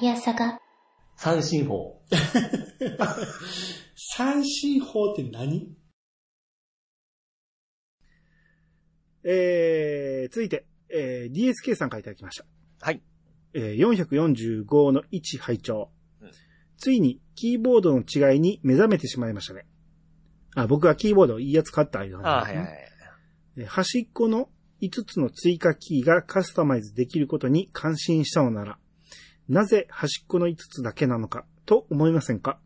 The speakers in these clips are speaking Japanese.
いやさが。三進法。三進法って何？えー、続いて、えー、DSK さんからいただきました。はい。えー、445の1拝聴、うんついにキーボードの違いに目覚めてしまいましたね。あ、僕はキーボードいいやつ買った間ああ、はいはいはい。えー端っこの5つの追加キーがカスタマイズできることに感心したのなら、なぜ端っこの5つだけなのかと思いませんか？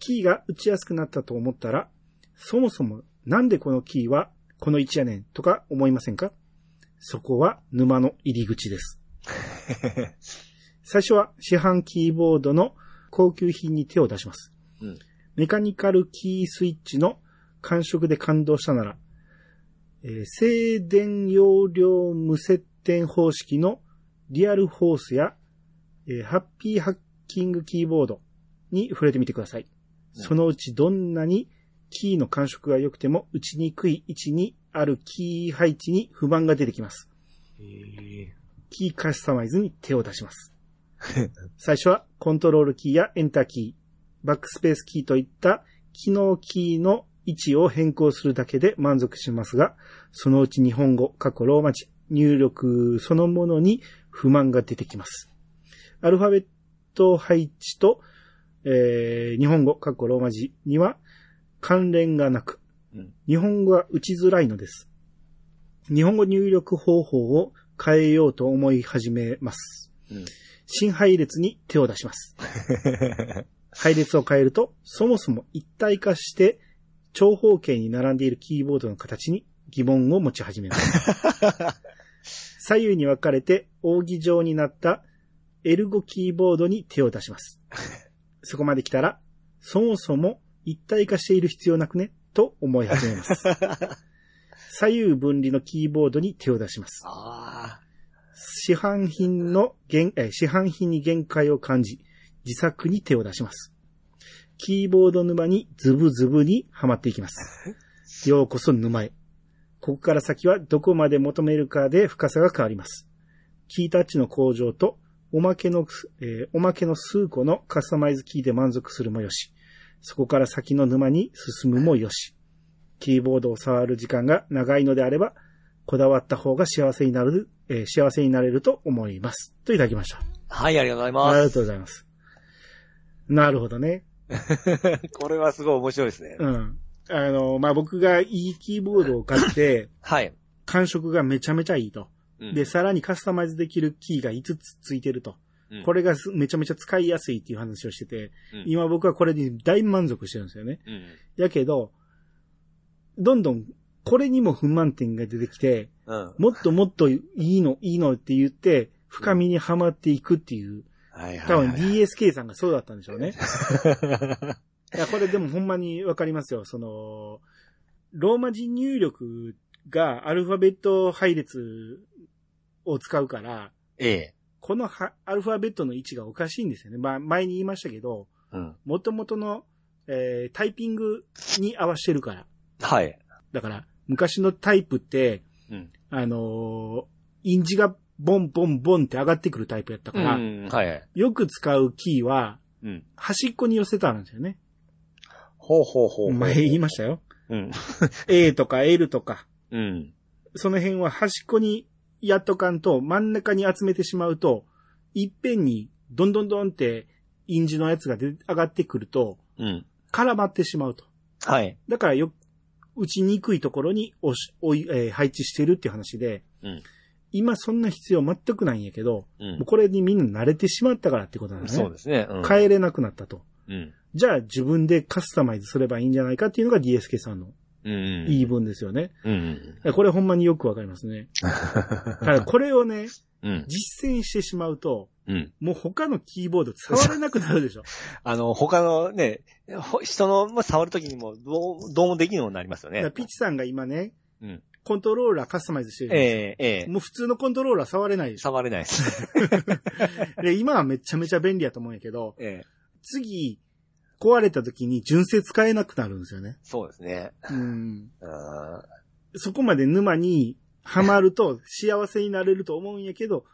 キーが打ちやすくなったと思ったら、そもそもなんでこのキーはこの位置やねんとか思いませんか？そこは沼の入り口です。最初は市販キーボードの高級品に手を出します。うんメカニカルキースイッチの感触で感動したなら、えー静電容量無接点方式のリアルフォースや、えーハッピーハッキングキーボードに触れてみてください。うんそのうちどんなにキーの感触が良くても打ちにくい位置にあるキー配置に不満が出てきます。キーカスタマイズに手を出します。最初はコントロールキーやエンターキー、バックスペースキーといった機能キーの位置を変更するだけで満足しますが、そのうち日本語、過去ローマ字、入力そのものに不満が出てきます。アルファベット配置と、えー日本語、過去ローマ字には関連がなく、うん日本語が打ちづらいのです。日本語入力方法を変えようと思い始めます。うん新配列に手を出します。配列を変えると、そもそも一体化して長方形に並んでいるキーボードの形に疑問を持ち始めます。左右に分かれて扇状になったエルゴキーボードに手を出します。そこまで来たら、そもそも一体化している必要なくね？と思い始めます。左右分離のキーボードに手を出します。あ市販品の限、えー市販品に限界を感じ、自作に手を出します。キーボード沼にズブズブにはまっていきます。ようこそ沼へ。ここから先はどこまで求めるかで深さが変わります。キータッチの向上と、おまけの、えーおまけの数個のカスタマイズキーで満足するもよし、そこから先の沼に進むもよし、キーボードを触る時間が長いのであれば、こだわった方が幸せになる、えー幸せになれると思います。といただきました。あ。はい、ありがとうございあまりがとうございます。なるほどね。す。これはすごい面白いですね。うん。あの、まあ、僕がいいキーボードを買って、はい。感触がめちゃめちゃいいと。うんで、さらにカスタマイズできるキーが5つついてると。うんこれがすめちゃめちゃ使いやすいっていう話をしてて、うん今僕はこれに大満足してるんですよね。うん。やけど、どんどんこれにも不満点が出てきて、うん。もっともっといいの、いいのって言って、深みにはまっていくっていう、多分はい。DSK さんがそうだったんでしょうね。いや、これでもほんまにわかりますよ。その、ローマ字入力がアルファベット配列を使うから、ええ。このはアルファベットの位置がおかしいんですよね。まあ、前に言いましたけど、うん。元々の、えータイピングに合わせてるから。はい。だから、昔のタイプって、うん。あのー印字がボンボンボンって上がってくるタイプやったから、うん。はい。よく使うキーはうん。端っこに寄せてあるんですよね。ほうほうほうほう。前言いましたよ。うん。A とか L とか、うん。その辺は端っこにやっとかんと真ん中に集めてしまうと、いっぺんにどんどんどんって印字のやつが出上がってくると、うん。絡まってしまうと。はい。だからよ、打ちにくいところに押し、おい、えー配置してるっていう話で、うん。今そんな必要全くないんやけど、うんもうこれにみんな慣れてしまったからってことなんだね。そうですね。うん。変えれなくなったと。うん。じゃあ自分でカスタマイズすればいいんじゃないかっていうのが DSK さんのうん。言い分ですよね。うん。これほんまによくわかりますね。ただこれをね、うん。実践してしまうと、うん。もう他のキーボード触れなくなるでしょ。あの、他のね、ほ人のまあ触るときにも、どう、どうもできるようになりますよね。ピッチさんが今ね、うんコントローラーカスタマイズしてるじゃないですええええか。もう普通のコントローラー触れないでしょ。触れないです。で、今はめちゃめちゃ便利やと思うんやけど、ええ次、壊れた時に純正使えなくなるんですよね。そうですね。うん。あそこまで沼にはまると幸せになれると思うんやけど、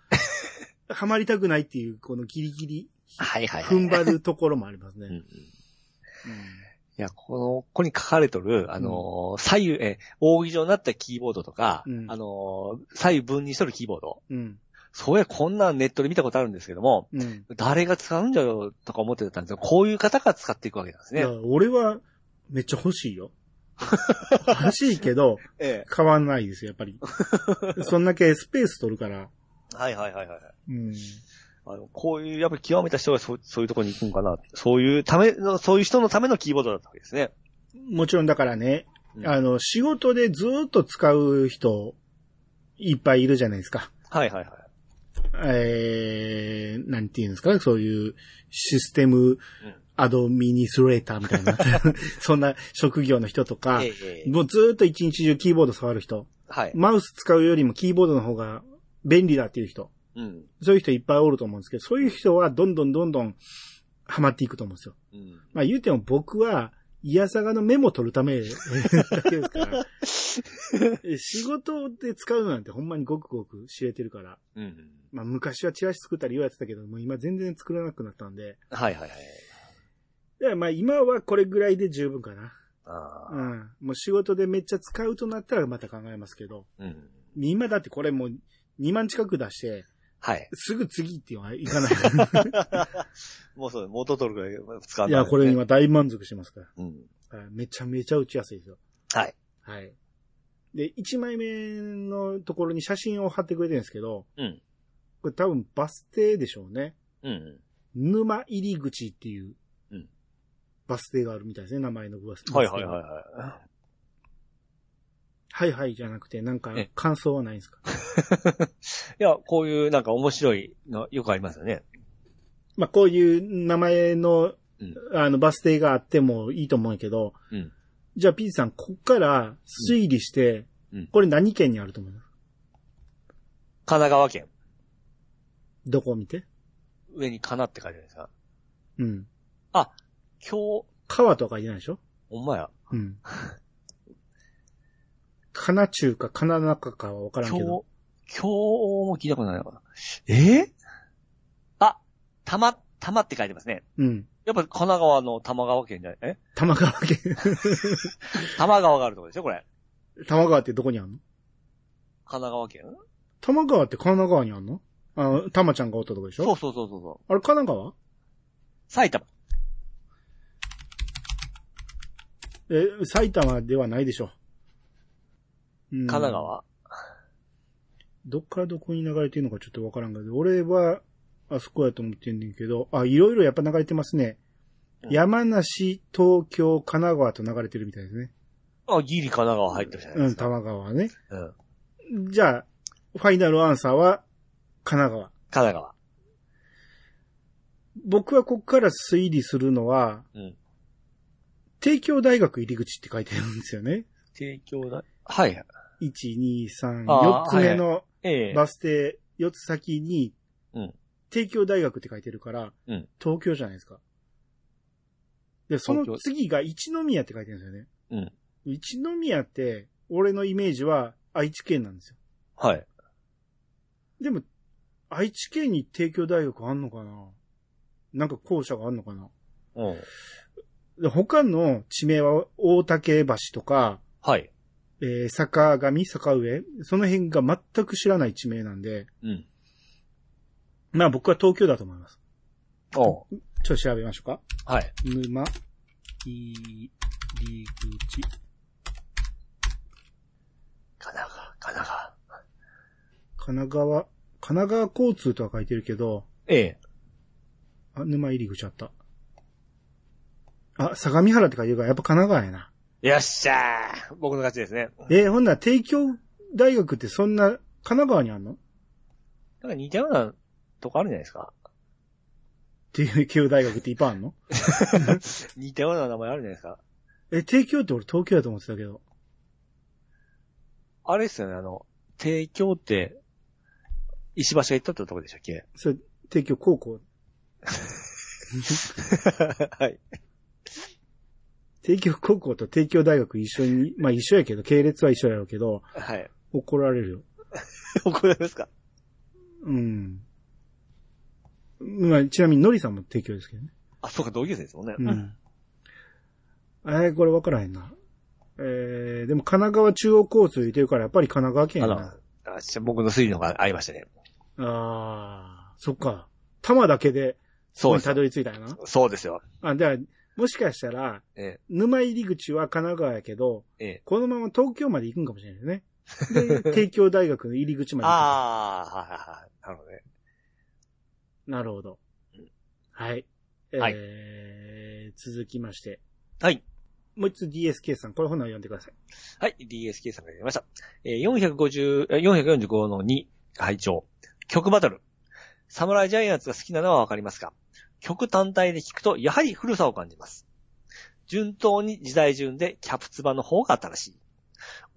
はまりたくないっていう、このギリギリ、はいはいはい。踏ん張るところもありますね。うんうん。いうんや、この、ここに書かれとる、あのー左右、え、扇状になったキーボードとか、うんあのー左右分にしとるキーボード。うん。そうや、こんなんネットで見たことあるんですけども、うん。誰が使うんじゃろうとか思ってたんですけど、こういう方が使っていくわけなんですね俺は、めっちゃ欲しいよ。欲しいけど、え買わないですよ、やっぱり。そんだけスペース取るから。え。はいはいはいはい。うん。あの、こういう、やっぱり極めた人がそうそういうところに行くんかな。そういうための、そういう人のためのキーボードだったわけですね。もちろんだからね、うんあの、仕事でずーっと使う人、いっぱいいるじゃないですか。はいはいはい。えー、なんていうんですか？そういうシステムアドミニストレーターみたいな、そんな職業の人とか、もうずーっと一日中キーボード触る人、はい。マウス使うよりもキーボードの方が便利だっていう人、うん。そういう人いっぱいおると思うんですけど、そういう人はどんどんどんどんハマっていくと思うんですよ。うん。まあ言うても僕は、いやさがのメモ取るためだけですから、仕事で使うなんてほんまにごくごく知れてるから、うん。まあ昔はチラシ作ったり言われてたけど、もう今全然作らなくなったんで、はいはいはい。だからまあ今はこれぐらいで十分かな。ああ。うん。もう仕事でめっちゃ使うとなったらまた考えますけど、うん。今だってこれもう2万近く出して、はい。すぐ次っていうのはいかない。もうそう、元取るぐらい使わいや、ない、これ今大満足してますから。うん。はいめちゃめちゃ打ちやすいですよ。はい。はい。で、1枚目のところに写真を貼ってくれてるんですけど、うん。これ多分バス停でしょうね。うん。沼入り口っていううん、バス停があるみたいですね、名前のバス停。はいはいはいははいはいじゃなくて、なんかえ感想はないんですか？い。いや、こういうなんか面白いのよくありますよね。まあ、こういう名前の、うんあの、バス停があってもいいと思うけど、うん。じゃあ、ピーチさん、こっから推理して、うんうんこれ何県にあると思います神奈川県。どこを見て？上にかなって書いてあるんですか？うん。あ、今日、川とか言えないでしょ？ほんまや。うん。かな中かかな中かはわからん今日けど。、今日も聞いたことないのかな。え？ーあ、たま、たまって書いてますね。うん。やっぱ神奈川の玉川県じゃない？え？玉川県。玉川があるところでしょこれ。玉川ってどこにあんの？神奈川県？玉川って神奈川にあんの？あの、玉ちゃんがおったとこでしょ？そうそうそうそうそう。あれ神奈川？埼玉。え、埼玉ではないでしょ。うん神奈川。どっからどこに流れてるのかちょっとわからんけど、俺は、あそこやと思ってんねんけど、あ、いろいろやっぱ流れてますね。うん山梨、東京、神奈川と流れてるみたいですね。あ、ギリ神奈川入ってるじゃないうん、ですか。玉川はね。うん。じゃあ、ファイナルアンサーは、神奈川。神奈川。僕はここから推理するのは、うん。帝京大学入り口って書いてあるんですよね。帝京だ。はい。1、2、3、4あーつ目のええバス停、4つ先に、うん帝京大学って書いてるから、うん東京じゃないですか。で、その次が一宮って書いてるんですよね。うん。一宮って、俺のイメージは愛知県なんですよ。はい。でも、愛知県に帝京大学あんのかな？なんか校舎があんのかな？うん。で他の地名は大竹橋とか、はい。えー坂上、坂上、その辺が全く知らない地名なんで、うん。まあ僕は東京だと思います。おうちょっと調べましょうか。はい。沼、入り口。神奈川、神奈川。神奈川、神奈川交通とは書いてるけど、ええ。あ、沼入り口あった。あ、相模原って書いてるから、やっぱ神奈川やな。よっしゃー僕の勝ちですね。えーほんなら帝京大学ってそんな、神奈川にあんの？なんか似たようなとこあるんじゃないですか？帝京大学っていっぱいあんの？似たような名前あるんじゃないですか？え、帝京って俺東京やと思ってたけど。あれですよね、あの、帝京って、石橋が行ったってとこでしたっけ？それ、帝京高校。はい。帝京高校と帝京大学一緒に、まあ一緒やけど、系列は一緒やろうけど、はい。怒られるよ。怒られますか？うん。まあ、ちなみにノリさんも提供ですけどね。あ、そうか、同級生ですもんね。うん。えー、これ分からへんな。えー、でも神奈川中央交通言ってるからやっぱり神奈川県あのやな。、あじゃあ僕の推理のがありましたね。あー、そっか。玉だけで、そこにたどり着いたよな。そうですよ。あ、だから、もしかしたら、え沼入り口は神奈川やけど、え、ええ。このまま東京まで行くんかもしれないですね。で、帝京大学の入り口まで行く。ああ、はいはいはい。なるほどね。なるほどうん。はい。はいえー、続きまして。はい。もう一つ DSK さん、これ本を読んでください。はい、DSK さんがやりました。えー、450、えー445の2、会長。曲バトル。サムライジャイアンツが好きなのはわかりますが、曲単体で聞くと、やはり古さを感じます。順当に時代順でキャプツバの方が新しい。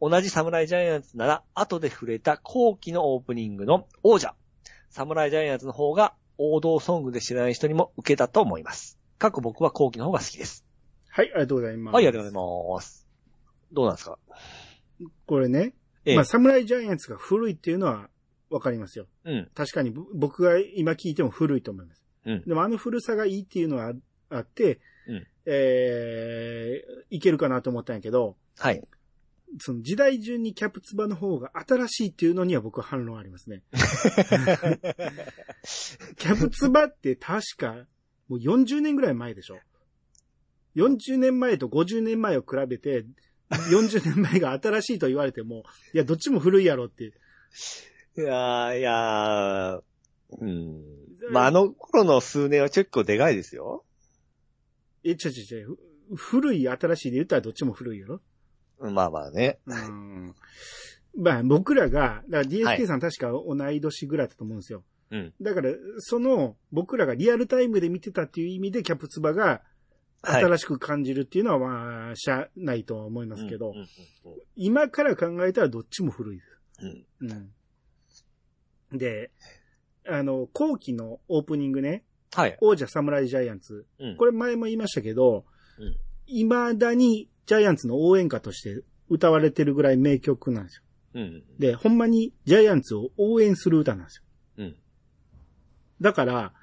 同じサムライジャイアンツなら、後で触れた後期のオープニングの王者。サムライジャイアンツの方が王道ソングで知らない人にも受けたと思います。過去僕は後期の方が好きです。はい、ありがとうございます。はい、ありがとうございます。どうなんですか？これね、ええまあ、サムライジャイアンツが古いっていうのはわかりますよ。うん。確かにぼ僕が今聞いても古いと思います。うんでもあの古さがいいっていうのはああって、うんえー、いけるかなと思ったんやけど、はい。その時代順にキャプツバの方が新しいっていうのには僕は反論ありますね。キャプツバって確かもう40年ぐらい前でしょ ?40 年前と50年前を比べて、40年前が新しいと言われても、いや、どっちも古いやろって。いやー、いやー、うん。まあ、あの頃の数年は結構でかいですよ。え、ちょちょちょ、ふ古い、新しいで言ったらどっちも古いやろまあまあね。うん。まあ、僕らが、だからはい DSK さん確か同い年ぐらいだと思うんですよ。うん。だから、その、僕らがリアルタイムで見てたっていう意味で、キャプツバがはい。新しく感じるっていうのは、まあ、しゃあないとは思いますけど、今から考えたらどっちも古いです。うんうん。で、あの、後期のオープニングね、はい。王者サムライジャイアンツ。うんこれ前も言いましたけどうん、未だにジャイアンツの応援歌として歌われてるぐらい名曲なんですよ。うん。で、ほんまにジャイアンツを応援する歌なんですよ。うん。だから、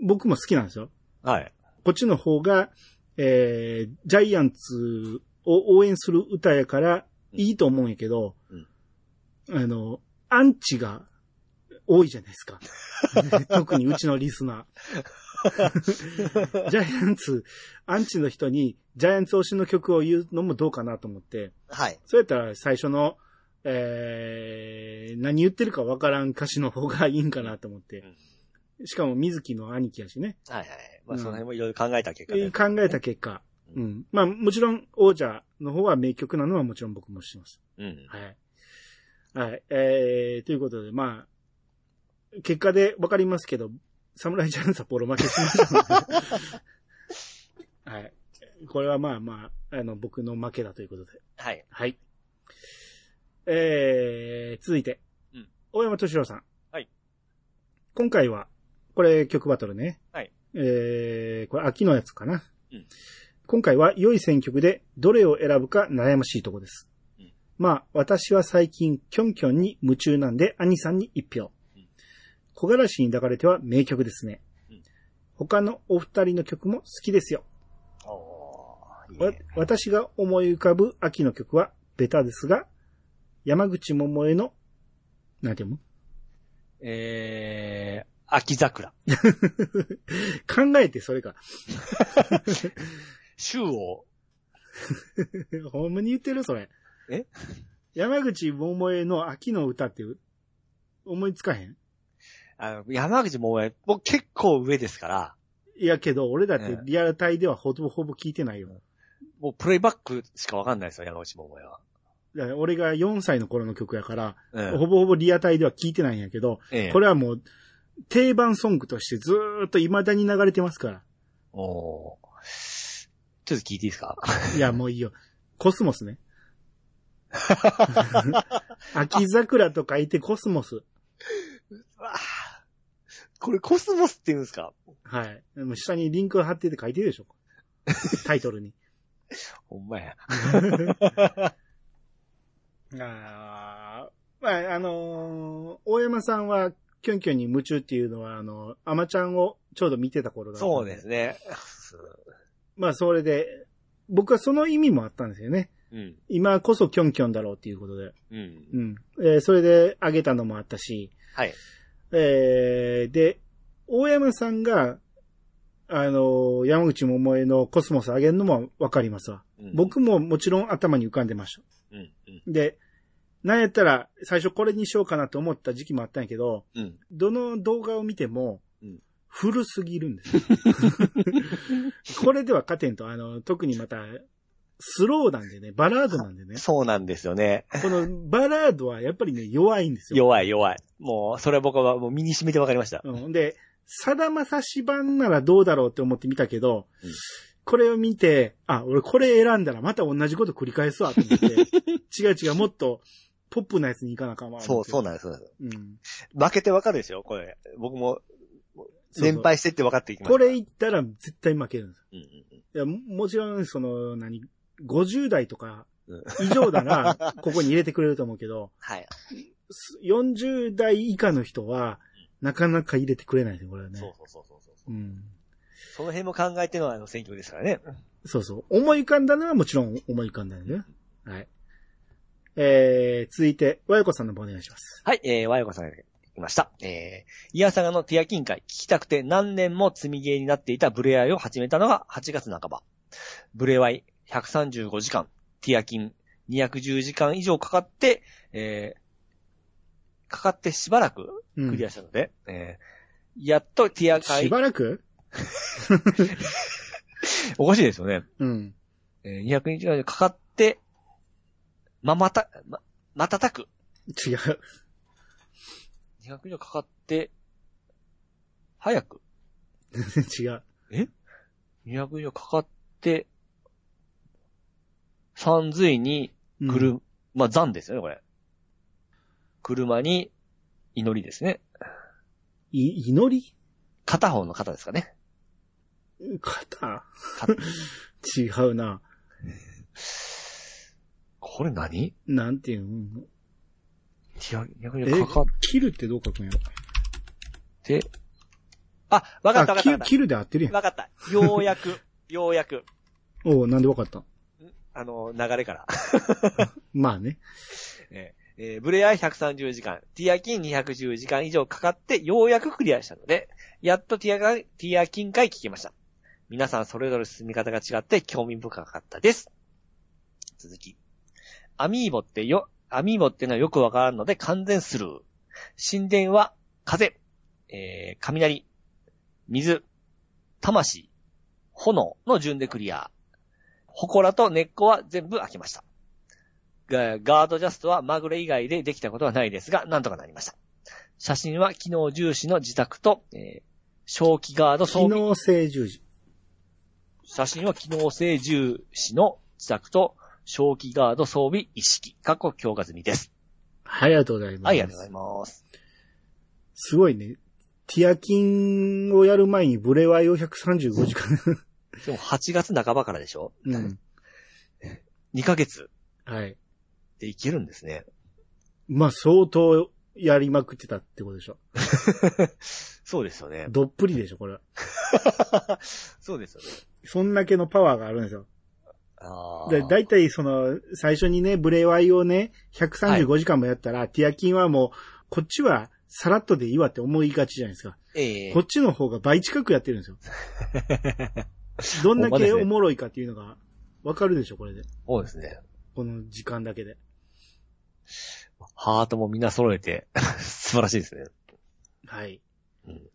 僕も好きなんですよ。はい。こっちの方が、えー、ジャイアンツを応援する歌やからいいと思うんやけど、あの、アンチが多いじゃないですか。特にうちのリスナー。ジャイアンツ、アンチの人にジャイアンツ推しの曲を言うのもどうかなと思って、はい。そうやったら最初の、えー、何言ってるかわからん歌詞の方がいいんかなと思って。しかも水木の兄貴やしね。はいはい。まあ、うんその辺もいろいろ考えた結果ね。考えた結果。うん。まあもちろん王者の方は名曲なのはもちろん僕も知ってます。うん。はい。はい。えー、ということで、まあ、結果でわかりますけど、サムライジャンツはボロ負けしましたので。はい。これはまあまあ、あの、僕の負けだということで。はい。はい。えー、続いて。うん大山敏郎さん。はい。今回は、これ曲バトルね。はい。えー、これ秋のやつかな。うん今回は良い選曲でどれを選ぶか悩ましいとこです。うんまあ、私は最近、キョンキョンに夢中なんで、兄さんに一票うん。小柄しに抱かれては名曲ですね。うん他のお二人の曲も好きですよ。私が思い浮かぶ秋の曲はベタですが、山口百恵の、なんて読む？えー、秋桜。考えてそれか。週を、ほんまに言ってるそれ。え？山口百恵の秋の歌って思いつかへん？あの、山口もえ、僕結構上ですから、いやけど、俺だってええリアルタイではほぼほぼ聞いてないよ。もうプレイバックしかわかんないですよ、山口もえは。俺が4歳の頃の曲やから、うんほぼほぼリアタイでは聞いてないんやけど、ええこれはもう定番ソングとしてずーっと未だに流れてますから。おーちょっと聞いていいですか？いや、もういいよ。コスモスね。秋桜と書いてコスモス。わあこれコスモスって言うんですか？はい。でも下にリンク貼ってて書いてるでしょ。タイトルに。ほんまや。あーまあ、あのー大山さんはキョンキョンに夢中っていうのは、あの、あまちゃんをちょうど見てた頃だったんそうですね。まあ、それで、僕はその意味もあったんですよね。うん。今こそキョンキョンだろうっていうことで。うん。うん。えーそれであげたのもあったし、はい。えーで、大山さんが、あの、山口百恵のコスモスあげるのもわかりますわ。うん、僕ももちろん頭に浮かんでました。うん。うん。で、なんやったら最初これにしようかなと思った時期もあったんやけど、うん。どの動画を見てもうん、古すぎるんですよ。これでは勝てんと、あの、特にまた、スローなんでね、バラードなんでね。そうなんですよね。このバラードはやっぱりね、弱いんですよ。弱い弱い。もう、それは僕はもう身に染みてわかりました。うん。で、さだまさし版ならどうだろうって思って見たけど、うんこれを見て、あ、俺これ選んだらまた同じこと繰り返すわと思って、違う違う、もっとポップなやつに行かなあかんわ。そう、そうななんです。そうなん。負けてわかるですよ、これ。僕も、連敗してって分かっていきました。これ言ったら絶対負けるんです。うんうんいや、ももちろん、その、何、50代とかうん以上なら、ここに入れてくれると思うけど、はい。す40代以下の人は、なかなか入れてくれないですよ、これはね。そうそうそうそうそう。うん。その辺も考えてのあの選挙ですからね。そうそう。思い浮かんだのはもちろん思い浮かんだよね。はい。えー、続いて、和横さんの方お願いします。はい、えー、和横さんが来ました。えー、イヤサガのティアキン会、聞きたくて何年も積みゲーになっていたブレアイを始めたのが8月半ば。ブレワイ135時間、ティアキン210時間以上かかって、えー、かかってしばらくうんクリアしたので、えー、やっとティア会し、ばらく？おかしいですよね。うん。えー、200日間かかって、ま、また、ま、またたく。違う。200日間かかって、早く。全然違う。200以上かかって、三髄にうん来る、まあ、残ですよね、これ。車に祈りですね。い、祈り？片方の肩ですかね。肩か違うな。これ何？なんていうの？200 200え以上かかっ、切るってどう書くんやろ？て、あ、わかったわかあ、った切切るで合ってるやた。わかった。ようやく、ようやく、ん。おうなんでわかった？あの、流れから。まあね。えーえーブレアイ130時間、ティアキン210時間以上かかって、ようやくクリアしたので、やっとティアが、ティアキン回聞きました。皆さんそれぞれ進み方が違って興味深かったです。続き。アミーボってよ、アミーボってのはよくわからんので完全スルー。神殿は風、えー、雷、水、魂、炎の順でクリア。祠と根っこは全部開きました。ガガードジャストはまぐれ以外でできたことはないですが、なんとかなりました。写真は機能重視の自宅と、えー、正気ガード装備。機能性十字。写真は機能性重視の自宅と、正気ガード装備一式。過去強化済みです。はい、ありがとうございます。はい、ありがとうございます。すごいね。ティアキンをやる前にブレワイを135時間。でも8月半ばからでしょうん。?2 ヶ月はい。でいけるんですね。まあ、相当やりまくってたってことでしょ。そうですよね。どっぷりでしょ、これは。そうですよね。そんだけのパワーがあるんですよ。あで、だいたいその、最初にね、ブレワイをね、135時間もやったら、ティアキンはもう、こっちはさらっとでいいわって思いがちじゃないですか。ええこっちの方が倍近くやってるんですよ。どんだけおもろいかっていうのが、わかるでしょ、これで。そうですね。この時間だけで。ハートもみんな揃えて、素晴らしいですね。はい。うん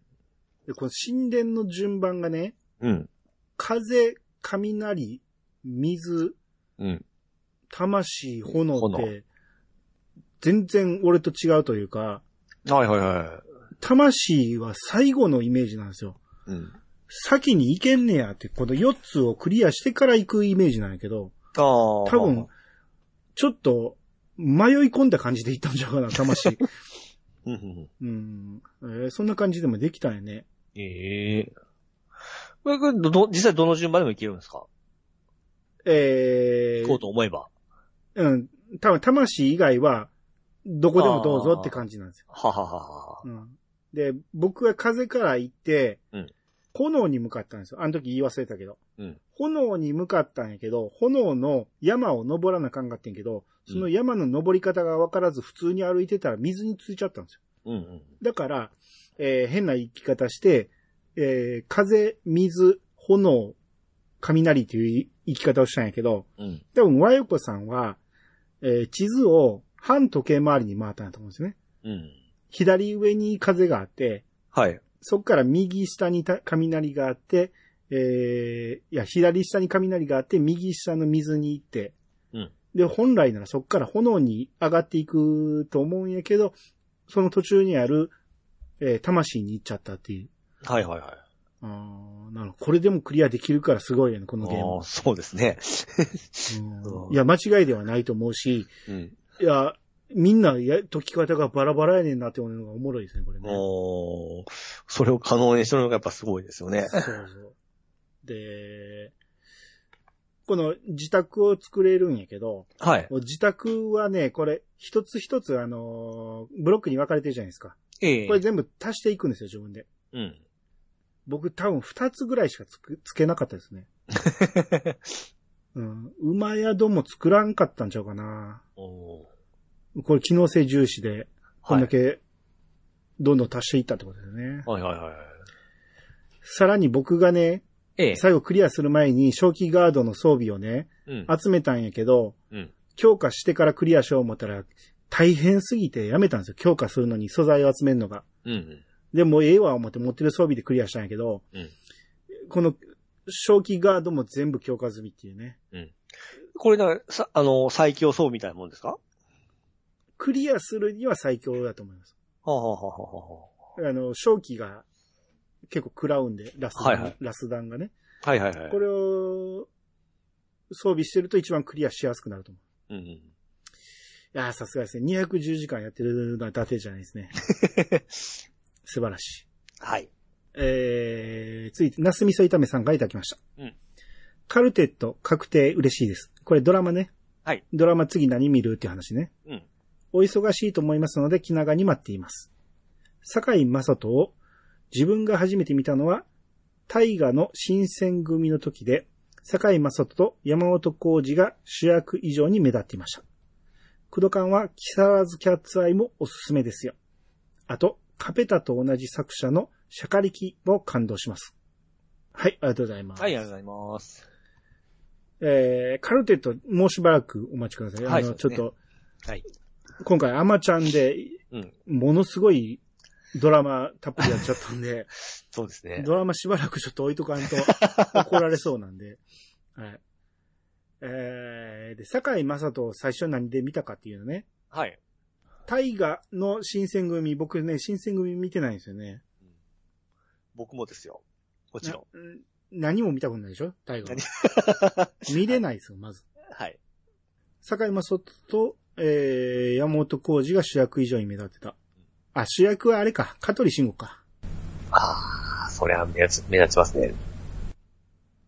で、この神殿の順番がね、うん。風、雷、水、うん。魂、炎っ炎て、全然俺と違うというか、はいはいは魂は最後のイメージなんですよ。い。うん。先に行けんねやって、この4つをクリアしてから行くイメージなんやけど。多分、ちょっと、迷い込んだ感じで行ったんじゃうかな、魂。うんえーそんな感じでもできたんやね。ええこれ、これど、ど実際どの順番でもいけるんですか？え行こうー、と思えば。うん、多分魂以外は、どこでもどうぞって感じなんですよ。ははははは。うん。で、僕は風から行って、うん炎に向かったんですよ。あの時言い忘れたけど。うん。炎に向かったんやけど、炎の山を登らなあかんかってんけど、その山の登り方が分からず普通に歩いてたら水についちゃったんですよ。うんうん。だから、えー変な生き方して、えー風、水、炎、雷という生き方をしたんやけど、うん。多分、和横さんは、えー地図を反時計回りに回ったんだと思うんですよね。うん。左上に風があって、はい。そこから右下にた雷があって、えーいや、左下に雷があって、右下の水に行って、うんで、本来ならそこから炎に上がっていくと思うんやけど、その途中にある、えー魂に行っちゃったっていう。はいはいはい。あーなるほど。これでもクリアできるからすごいよね、このゲームああ、。そうですね。うん いや、間違いではないと思うし、うん。いや、みんなや、解き方がバラバラやねんなって思うのがおもろいですね、これね。おーそれを可能にしてるのがやっぱすごいですよね。そうそう。で、この自宅を作れるんやけど、はい。自宅はね、これ、一つ一つ、あのーブロックに分かれてるじゃないですか。ええこれ全部足していくんですよ、自分で。うん。僕多分二つぐらいしかつく、つけなかったですね。うん。馬宿も作らんかったんちゃうかな。おーこれ機能性重視で、こんはい。だけ、どんどん足していったってことですね。はいはいはい。さらに僕がね、ええ。最後クリアする前に、正気ガードの装備をね、うん。集めたんやけど、うん。強化してからクリアしよう思ったら、大変すぎてやめたんですよ。強化するのに素材を集めるのが。うん。でもうええわ思って持ってる装備でクリアしたんやけど、うんこの、正気ガードも全部強化済みっていうね。これだ、さ、あの、最強装みたいなもんですか？はクリアするには最強だと思います。あ、はあはあはあの、正気が結構食らうんで、ラスダン、はいはいラスダンがね。あ、はいはいはい。これを装備してると一番クリアしやすくなると思う。うんうん。いやー、さすがですね。210時間やってるのは伊達じゃないですね。素晴らしい。はい。えー、続いて、ナス味噌炒めさんがいただきました。うんカルテット確定嬉しいです。これドラマね。はい。ドラマ次何見るっていう話ね。うん。お忙しいと思いますので気長に待っています。坂井正人を自分が初めて見たのは、大河の新選組の時で、坂井正人と山本浩二が主役以上に目立っていました。クドカンは木更津キャッツアイもおすすめですよ。あと、カペタと同じ作者のシャカリキも感動します。はい、ありがとうございます。はい、ありがとうございます。えー、カルテット、もうしばらくお待ちください。あの、はいそうですねちょっと、はい。今回アマちゃんで、うん。ものすごいドラマたっぷりやっちゃったんで、そうですね。ドラマしばらくちょっと置いとかんと 怒られそうなんで、はい。えー、で、坂井正人を最初何で見たかっていうのね。はい。大河の新選組、僕ね、新選組見てないんですよね。僕もですよ。もちろん。な何も見たことないでしょ？大河何？見れないですよ、まず。はい。坂井正人と、えー、山本浩二が主役以上に目立ってた。あ、主役はあれか、香取慎吾か。ああ、そりゃ目立つ、目立ちますね。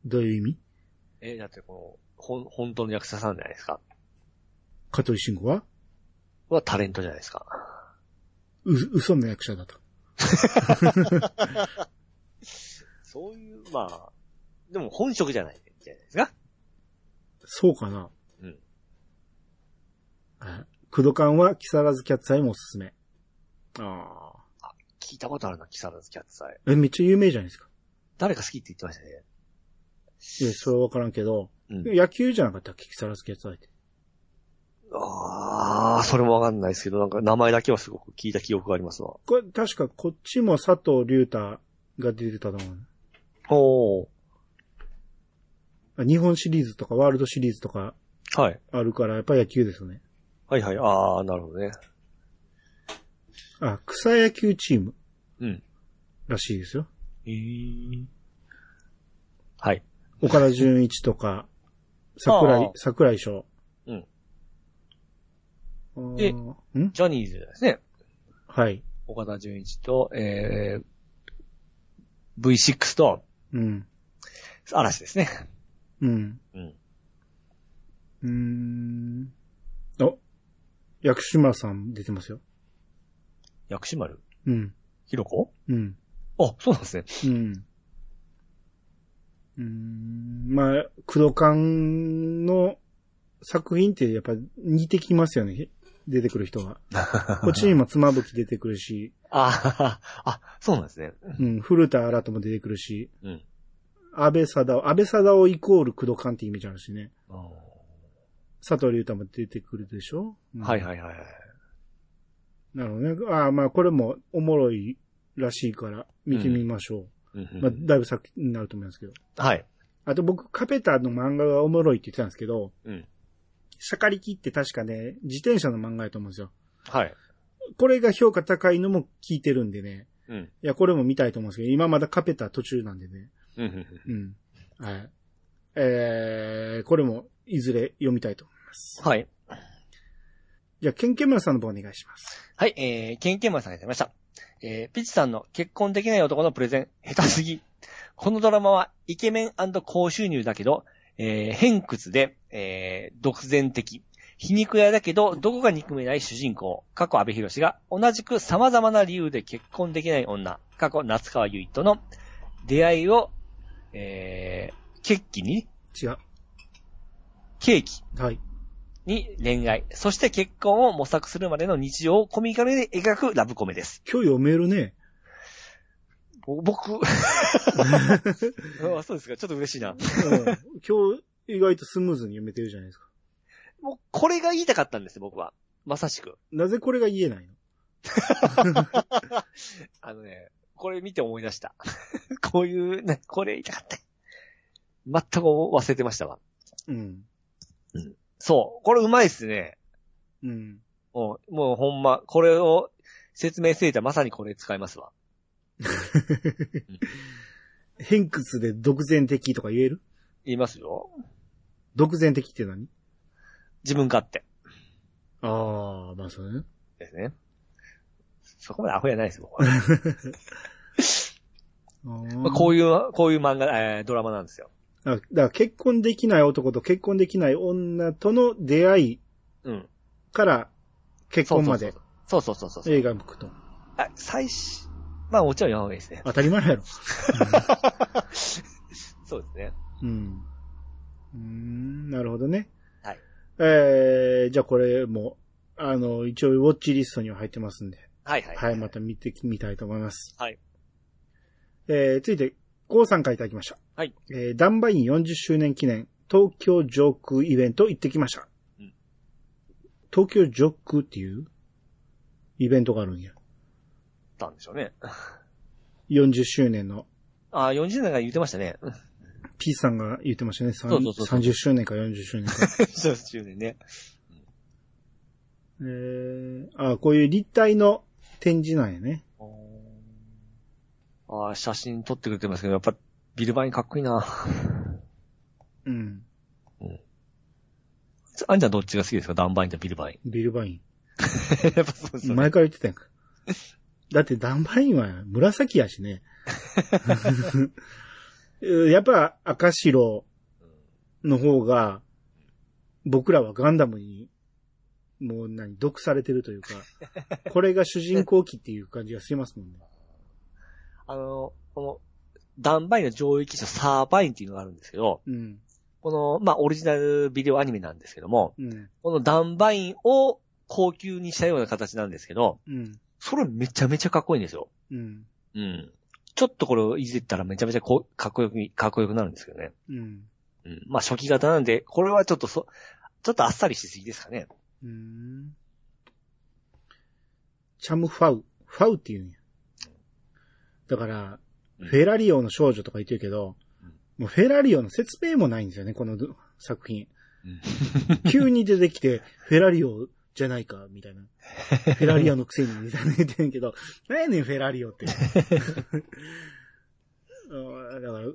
どういう意味？え、だってこの、ほん、本当の役者さんじゃないですか。香取慎吾は？はタレントじゃないですか。う、嘘の役者だと。そういう、まあ、でも本職じゃないじゃないですか。そうかな。クドカンは木更津キャッツアイもおすすめ。ああ。聞いたことあるな、木更津キャッツさえ。え、めっちゃ有名じゃないですか。誰か好きって言ってましたね。いや、それはわからんけど、うん。野球じゃなかったっけ？木更津キャッツアイって。ああ、それもわかんないですけど、なんか名前だけはすごく聞いた記憶がありますわ。これ、確かこっちも佐藤隆太が出てたと思う。おー。あ日本シリーズとかワールドシリーズとかはい。あるから、やっぱ野球ですよね。はいはい。ああ、なるほどね。あ、草野球チームうん。らしいですよ。えー。はい。岡田純一とか、桜ああ井、桜井翔。うんあー。えん？ジャニーズですね。はい。岡田純一と、えー、V6 とうん。嵐ですね。うん。うん。うーん。お、薬師丸さん出てますよ。薬師丸うん。ひろこ？うん。あ、そうなんですね。うん。うーん。まあ、クドカンの作品ってやっぱ似てきますよね。出てくる人が。こっちにも妻夫木出てくるし、ああ、そうなんですね。うん、古田新太も出てくるし、うん。安倍貞夫、安倍貞夫イコールクドカンってイメージあるしね。は佐藤隆太も出てくるでしょ、うんいはいはいはい。なるほどね。ああ、まあこれもおもろいらしいから見てみましょうんう。まあだいぶ先になると思いますけど。はい。あと僕、カペタの漫画がおもろいって言ってたんですけど、うん。シャカリキって確かね、自転車の漫画やと思うんですよ。はい。これが評価高いのも聞いてるんでね。うん。いや、これも見たいと思うんですけど、今まだカペタ途中なんでね。うんうん。はい。えー、これもいずれ読みたいと思います。はい。じゃあ、ケンケンマルさんの方お願いします。はい、えー、ケンケンマンさんがいただきました。えー、ピチさんの結婚できない男のプレゼン、下手すぎ。このドラマはイケメン高収入だけど、えー、偏屈で、えー、独善的。皮肉屋だけど、どこが憎めない主人公、過去安部寛が、同じく様々な理由で結婚できない女、過去夏川優衣との出会いを、えー、決起に、違う。ケーキはい。に恋愛、そして結婚を模索するまでの日常をコミカルで描くラブコメです。今日読めるね。ぼ僕、あそうですか。ちょっと嬉しいな。うん、今日意外とスムーズに読めてるじゃないですか。もう、これが言いたかったんですよ、僕は。まさしく。なぜこれが言えないの？あのね、これ見て思い出した。こういう、ね、これ言いたかった。全く忘れてましたわ。うん。そう。これうまいっすね。うん。もう、もうほんま、これを説明していたらまさにこれ使いますわ。偏屈で独善的とか言える？言いますよ。独善的って何？自分勝手ああ、まあそうね。ですね。そこまでアホやないですよ、こう ういう、こういう漫画、えードラマなんですよ。あだから結婚できない男と結婚できない女との出会いうん。から結婚までそうそうそうそうそう。映画向くと。あ、最初、まあもちろん読んだ方がいいですね。当たり前やろ。そうですね。うん。うーん、なるほどね。はい。えー、じゃあこれも、あの、一応ウォッチリストには入ってますんで、はいはい。はい、また見てみたいと思います。はい。えー、続いて、コウさんからいただきました。はい。えー、ダンバイン40周年記念、東京ジョークイベント行ってきました。うん東京ジョークっていう？イベントがあるんや。たんでしょうね。40周年の、あ、40年が言ってましたね。P さんが言ってましたね。そうそうそうそう30周年か40周年か。そう、10年ね。えー、あ、こういう立体の展示なんやね。あ写真撮ってくれてますけど、やっぱビルバインかっこいいな。うん。あんちゃんどっちが好きですか？ダンバインとビルバイン。ビルバイン。やっぱそうですよね。前から言ってたやんか。だってダンバインは紫やしね。やっぱ赤白の方が、僕らはガンダムに、もう何、毒されてるというか、これが主人公機っていう感じがしますもんね。あの、この、ダンバインの上位機種サーバインっていうのがあるんですけど、うん。この、まあ、オリジナルビデオアニメなんですけども、うん。このダンバインを高級にしたような形なんですけど、うん。それめちゃめちゃかっこいいんですよ。うん。うん。ちょっとこれをいじったらめちゃめちゃこかっこよく、かっこよくなるんですけどね。うん。うん。まあ初期型なんで、これはちょっとそ、ちょっとあっさりしすぎですかね。うん。チャムファウ。ファウって言うんや。だから、うんフェラリオの少女とか言ってるけど、もうフェラリオの説明もないんですよね、この作品。急に出てきて、フェラリオじゃないか、みたいな。フェラリオのくせに、みたいな言ってんけど、何やねん、フェラリオって。うんだから、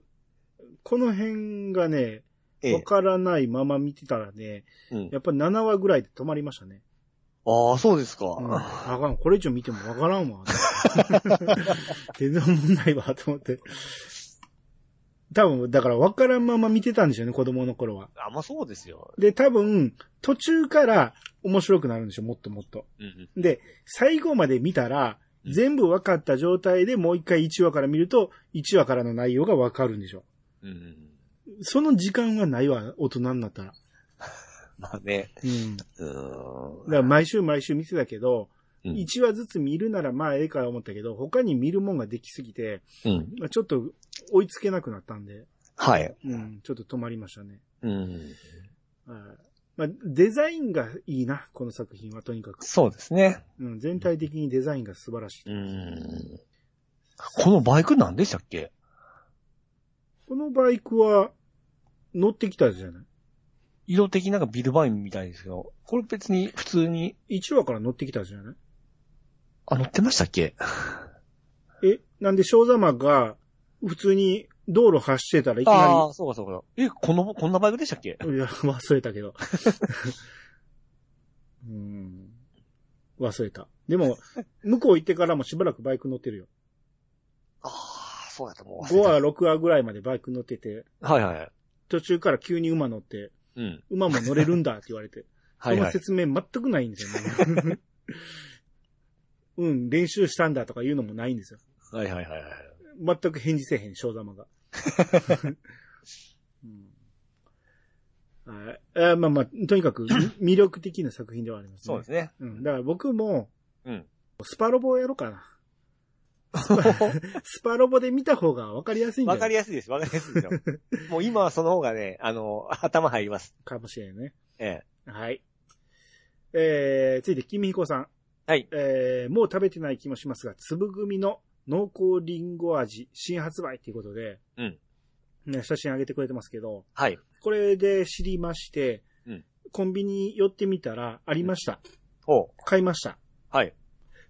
この辺がね、ええ。わからないまま見てたらね、うん。やっぱり7話ぐらいで止まりましたね。ああ、そうですか。うん。あかん、これ以上見てもわからんわ。全然思んないわ、と思って。多分、だからわからんまま見てたんでしょうね、子供の頃は。あ、まあそうですよ。で、多分、途中から面白くなるんでしょ、もっともっと。うんうん。で、最後まで見たら、全部分かった状態でもう一回1話から見ると、1話からの内容が分かるんでしょ。うん。その時間はないわ、大人になったら。まあね。うん。だうから毎週毎週見てたけど、ん。1話ずつ見るならまあええか思ったけど、他に見るもんができすぎて、うん。まあちょっと追いつけなくなったんで、はい。うん、ちょっと止まりましたね。うん。はいまあ、デザインがいいな、この作品はとにかく。そうですね。うん、全体的にデザインが素晴らしい。うん。このバイク何でしたっけ？このバイクは乗ってきたじゃない色的なんかビルバインみたいですけど、これ別に普通に、?1 話から乗ってきたじゃないあ、乗ってましたっけ？え、なんで小玉が普通に道路走ってたらいきなりああ、そうかそうか。え、この、こんなバイクでしたっけ？いや、忘れたけど。うん。忘れた。でも、向こう行ってからもしばらくバイク乗ってるよ。ああ、そうやった、もう。5話、6話ぐらいまでバイク乗ってて、はいはいはい。途中から急に馬乗って、うん。馬も乗れるんだって言われて。はいはい。その説明全くないんですよね。うん、練習したんだとか言うのもないんですよ。はいはいはいはい。全く返事せえへん、小玉が。うんはいあまあまあ、とにかく 魅力的な作品ではありますね。そうですね。うん。だから僕も、うん。スパロボをやろうかな。スパロボで見た方が分かりやすいんじゃわかないりやすいです。わかりやすいですよ。もう今はその方がね、あの、頭入ります。かもしれんね。ええ。はい。えー、続いて、君彦さん。はい。えー、もう食べてない気もしますが、粒組の濃厚リンゴ味新発売っていうことで、うん。ね、写真上げてくれてますけど、はい。これで知りまして、うんコンビニ寄ってみたらありました。ほう。買いました。はい。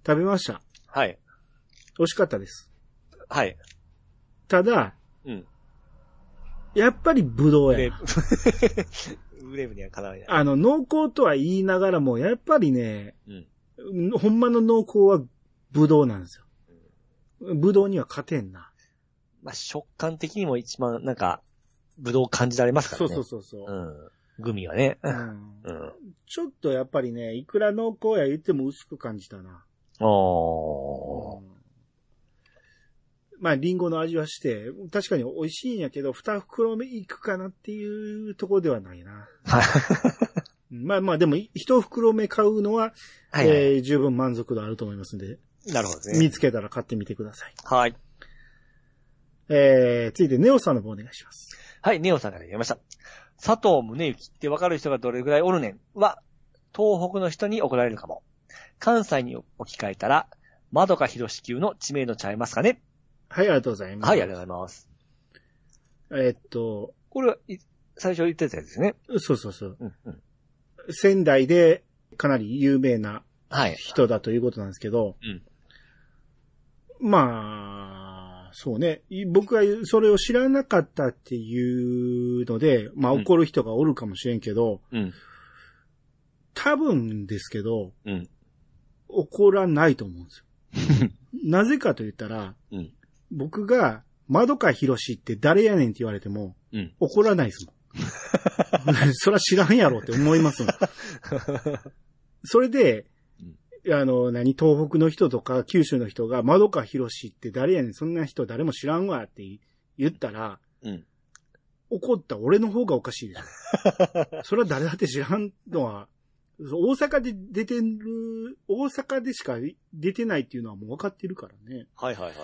食べました。はい。美味しかったです。はい。ただ、うん。やっぱりブドウやな。ブ。ウレブにはかなわない。あの、濃厚とは言いながらも、やっぱりね、うん。ほんまの濃厚はブドウなんですよ。ブドウには勝てんな。まあ、食感的にも一番、なんか、ブドウ感じられますからね。そうそうそうそう。うん。グミはね。うんうん。ちょっとやっぱりね、いくら濃厚や言っても薄く感じたな。おー。まあ、リンゴの味はして、確かに美味しいんやけど、二袋目いくかなっていうところではないな。うんまあまあ、でも、一袋目買うのは、はいはい。えー十分満足度あると思いますんで、なるほどね。見つけたら買ってみてください。はい。えー、続いて、ネオさんの方お願いします。はい、ネオさんから言いました。佐藤宗行ってわかる人がどれぐらいおるねんは、東北の人に怒られるかも。関西に置き換えたら、窓か広し級の知名度ちゃいますかねはい、ありがとうございます。はい、ありがとうございます。えーっと、これは、い最初言ってたやつですね。そうそうそう。うん、うん。仙台でかなり有名なはい。人だということなんですけど、うんまあ、そうね。い僕がそれを知らなかったっていうので、まあうん怒る人がおるかもしれんけど、うん。多分ですけど、うん。怒らないと思うんですよ。なぜかと言ったら、うん。僕が、窓かひろしって誰やねんって言われても、うん。怒らないですもん。そら知らんやろって思いますもん。それで、あの、何、東北の人とか九州の人が、窓かひろしって誰やねん、そんな人誰も知らんわって言ったら、うん。怒った俺の方がおかしいでしょ。それは誰だって知らんのは、大阪で出てる、大阪でしか出てないっていうのはもう分かってるからね。はいはいはい。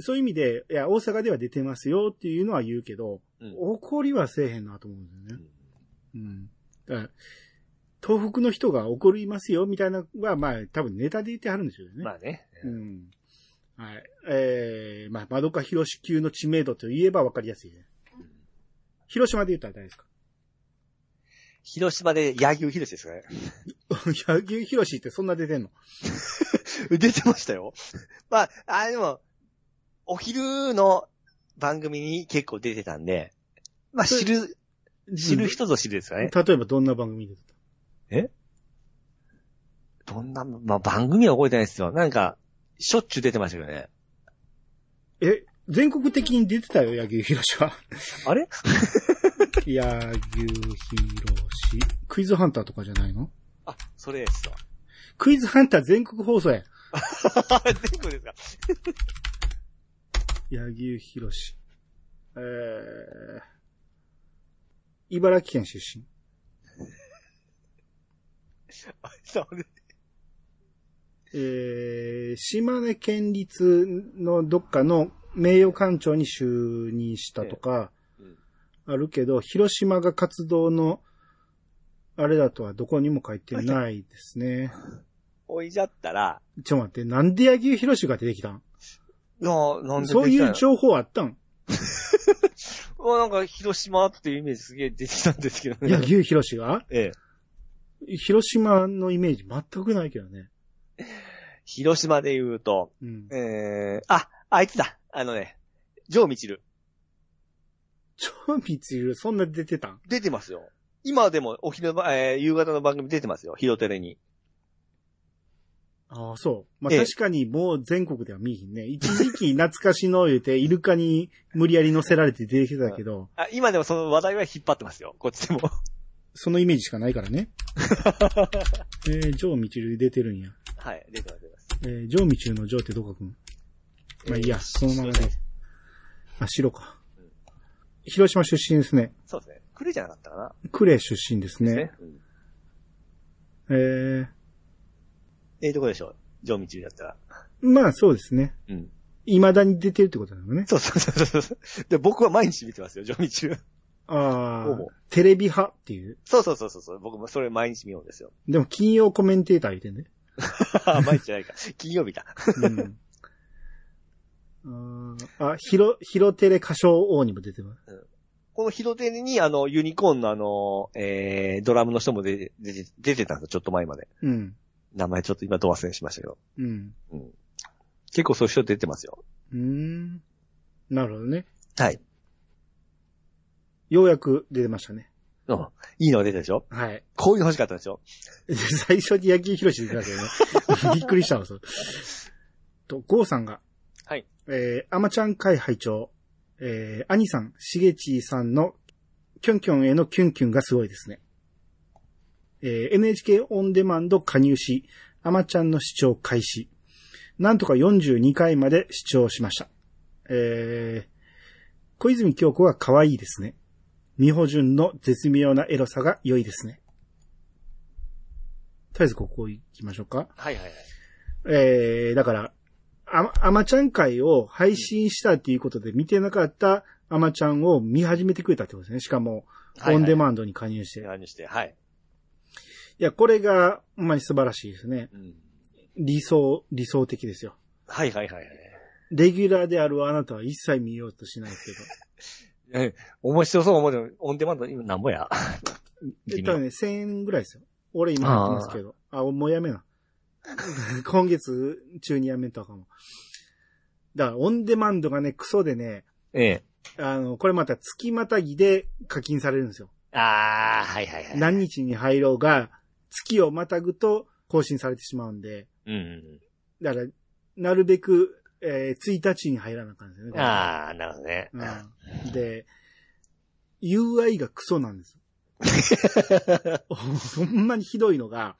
そういう意味で、いや、大阪では出てますよっていうのは言うけど、うん怒りはせえへんなと思うんだよね。うん。だから東北の人が怒りますよみたいなのは、まあ、多分ネタで言ってはるんですよね。まあね。うん。はい。えー、まあ、窓か広し級の知名度といえば分かりやすいね。広島で言ったら誰ですか？広島で柳生広しですかね。柳生広しってそんな出てんの？出てましたよ。まあ、あ、でも、お昼の番組に結構出てたんで、まあ、知る、知る人ぞ知るですかね。例えばどんな番組で出てどんな、まあ、番組は覚えてないですよ。なんか、しょっちゅう出てましたけどね。たえ、全国的に出てたよ、柳生広しは。あれ？柳生広し。クイズハンターとかじゃないの？あ、それですわ。クイズハンター全国放送や。全国ですか柳生博士。えー、茨城県出身。そうね。えー、島根県立のどっかの名誉館長に就任したとか、うんあるけど、広島が活動の、あれだとはどこにも書いてないですね。おいじゃったら、ちょっと待って、なんで柳生博士が出てきたん？いや、なんでそういうち情報あったん？ょ、なんか広島っていうイメージすげえ出てきたんですけどね。柳生博士がええ。広島のイメージ全くないけどね。広島で言うと、うん。えー、あ、あいつだ。あのね、ジョー・ミチル。超みつゆそんな出てたん？出てますよ。今でもお昼えー夕方の番組出てますよ。ヒロテレに。ああ、そう。まあ、ええ確かにもう全国では見えひんね。一時期懐かしの言うて、イルカに無理やり乗せられて出てきてたけど、あ、今でもその話題は引っ張ってますよ。こっちでも。そのイメージしかないからね。えー、ジョー・ミチル出てるんや。はい、出てます、出てます。えー、ジョー・ミチルのジョーってどこくん？まあいいや、そのままで。あ、白か。広島出身ですね。そうですね。クレじゃなかったかな。呉出身ですね。うんえー、ええとこでしょう。ジョー・ミチルだったら。まあそうですね。うん。未だに出てるってことなのね。そうそうそうそうそう。で、僕は毎日見てますよ、ジョー・ミチル。ああテレビ派っていう？そうそうそうそうそう。僕もそれ毎日見ようんですよ。でも金曜コメンテーター言うてんね。毎日じゃないか。金曜日か。うん。あーあ、ヒロ、ヒロテレ歌唱王にも出てます。このヒロテレに、あの、ユニコーンのあの、えー、ドラムの人も出て、出て、出てたんですよ、ちょっと前まで。うん。名前ちょっと今ど忘れしましたけど。うん。うん。結構そういう人出てますよ。うーん。なるほどね。はい。ようやく出てましたね。うん。いいのが出たでしょ？はい。こういうの欲しかったでしょ？最初に野球広し出てたけどね。びっくりしたわ、そう。と、ゴーさんが、はい。えー、アマちゃん会拝聴えー、兄さん、しげちーさんの、キョンキョンへのキュンキュンがすごいですね。えー、NHK オンデマンド加入し、アマちゃんの視聴開始。なんとか42回まで視聴しました。えー、小泉京子が可愛いですね。美穂純の絶妙なエロさが良いですね。とりあえずここ行きましょうか。はいはいはい。えー、だから、あ、アマちゃん会を配信したっていうことで見てなかったアマちゃんを見始めてくれたってことですね。しかも、オンデマンドに加入して。い何して、はい。や、これが、ほんまに素晴らしいですね。うん。理想、理想的ですよ。はいはいはいはい。レギュラーであるあなたは一切見ようとしないですけど。え、面白そう思うても、オンデマンド今なんぼや。えっとね、1000円ぐらいですよ。俺今やってますけど。あもうやめな。今月中にやめたかも。だから、オンデマンドがね、クソでね、ええ。あの、これまた月またぎで課金されるんですよ。あー、はいはいはい。何日に入ろうが、月をまたぐと更新されてしまうんで、うんうんだから、なるべく、えー、1日に入らなあかんですようん。ね。あー、なるほどね。うん。で、UI がクソなんです。ほんまにひどいのが、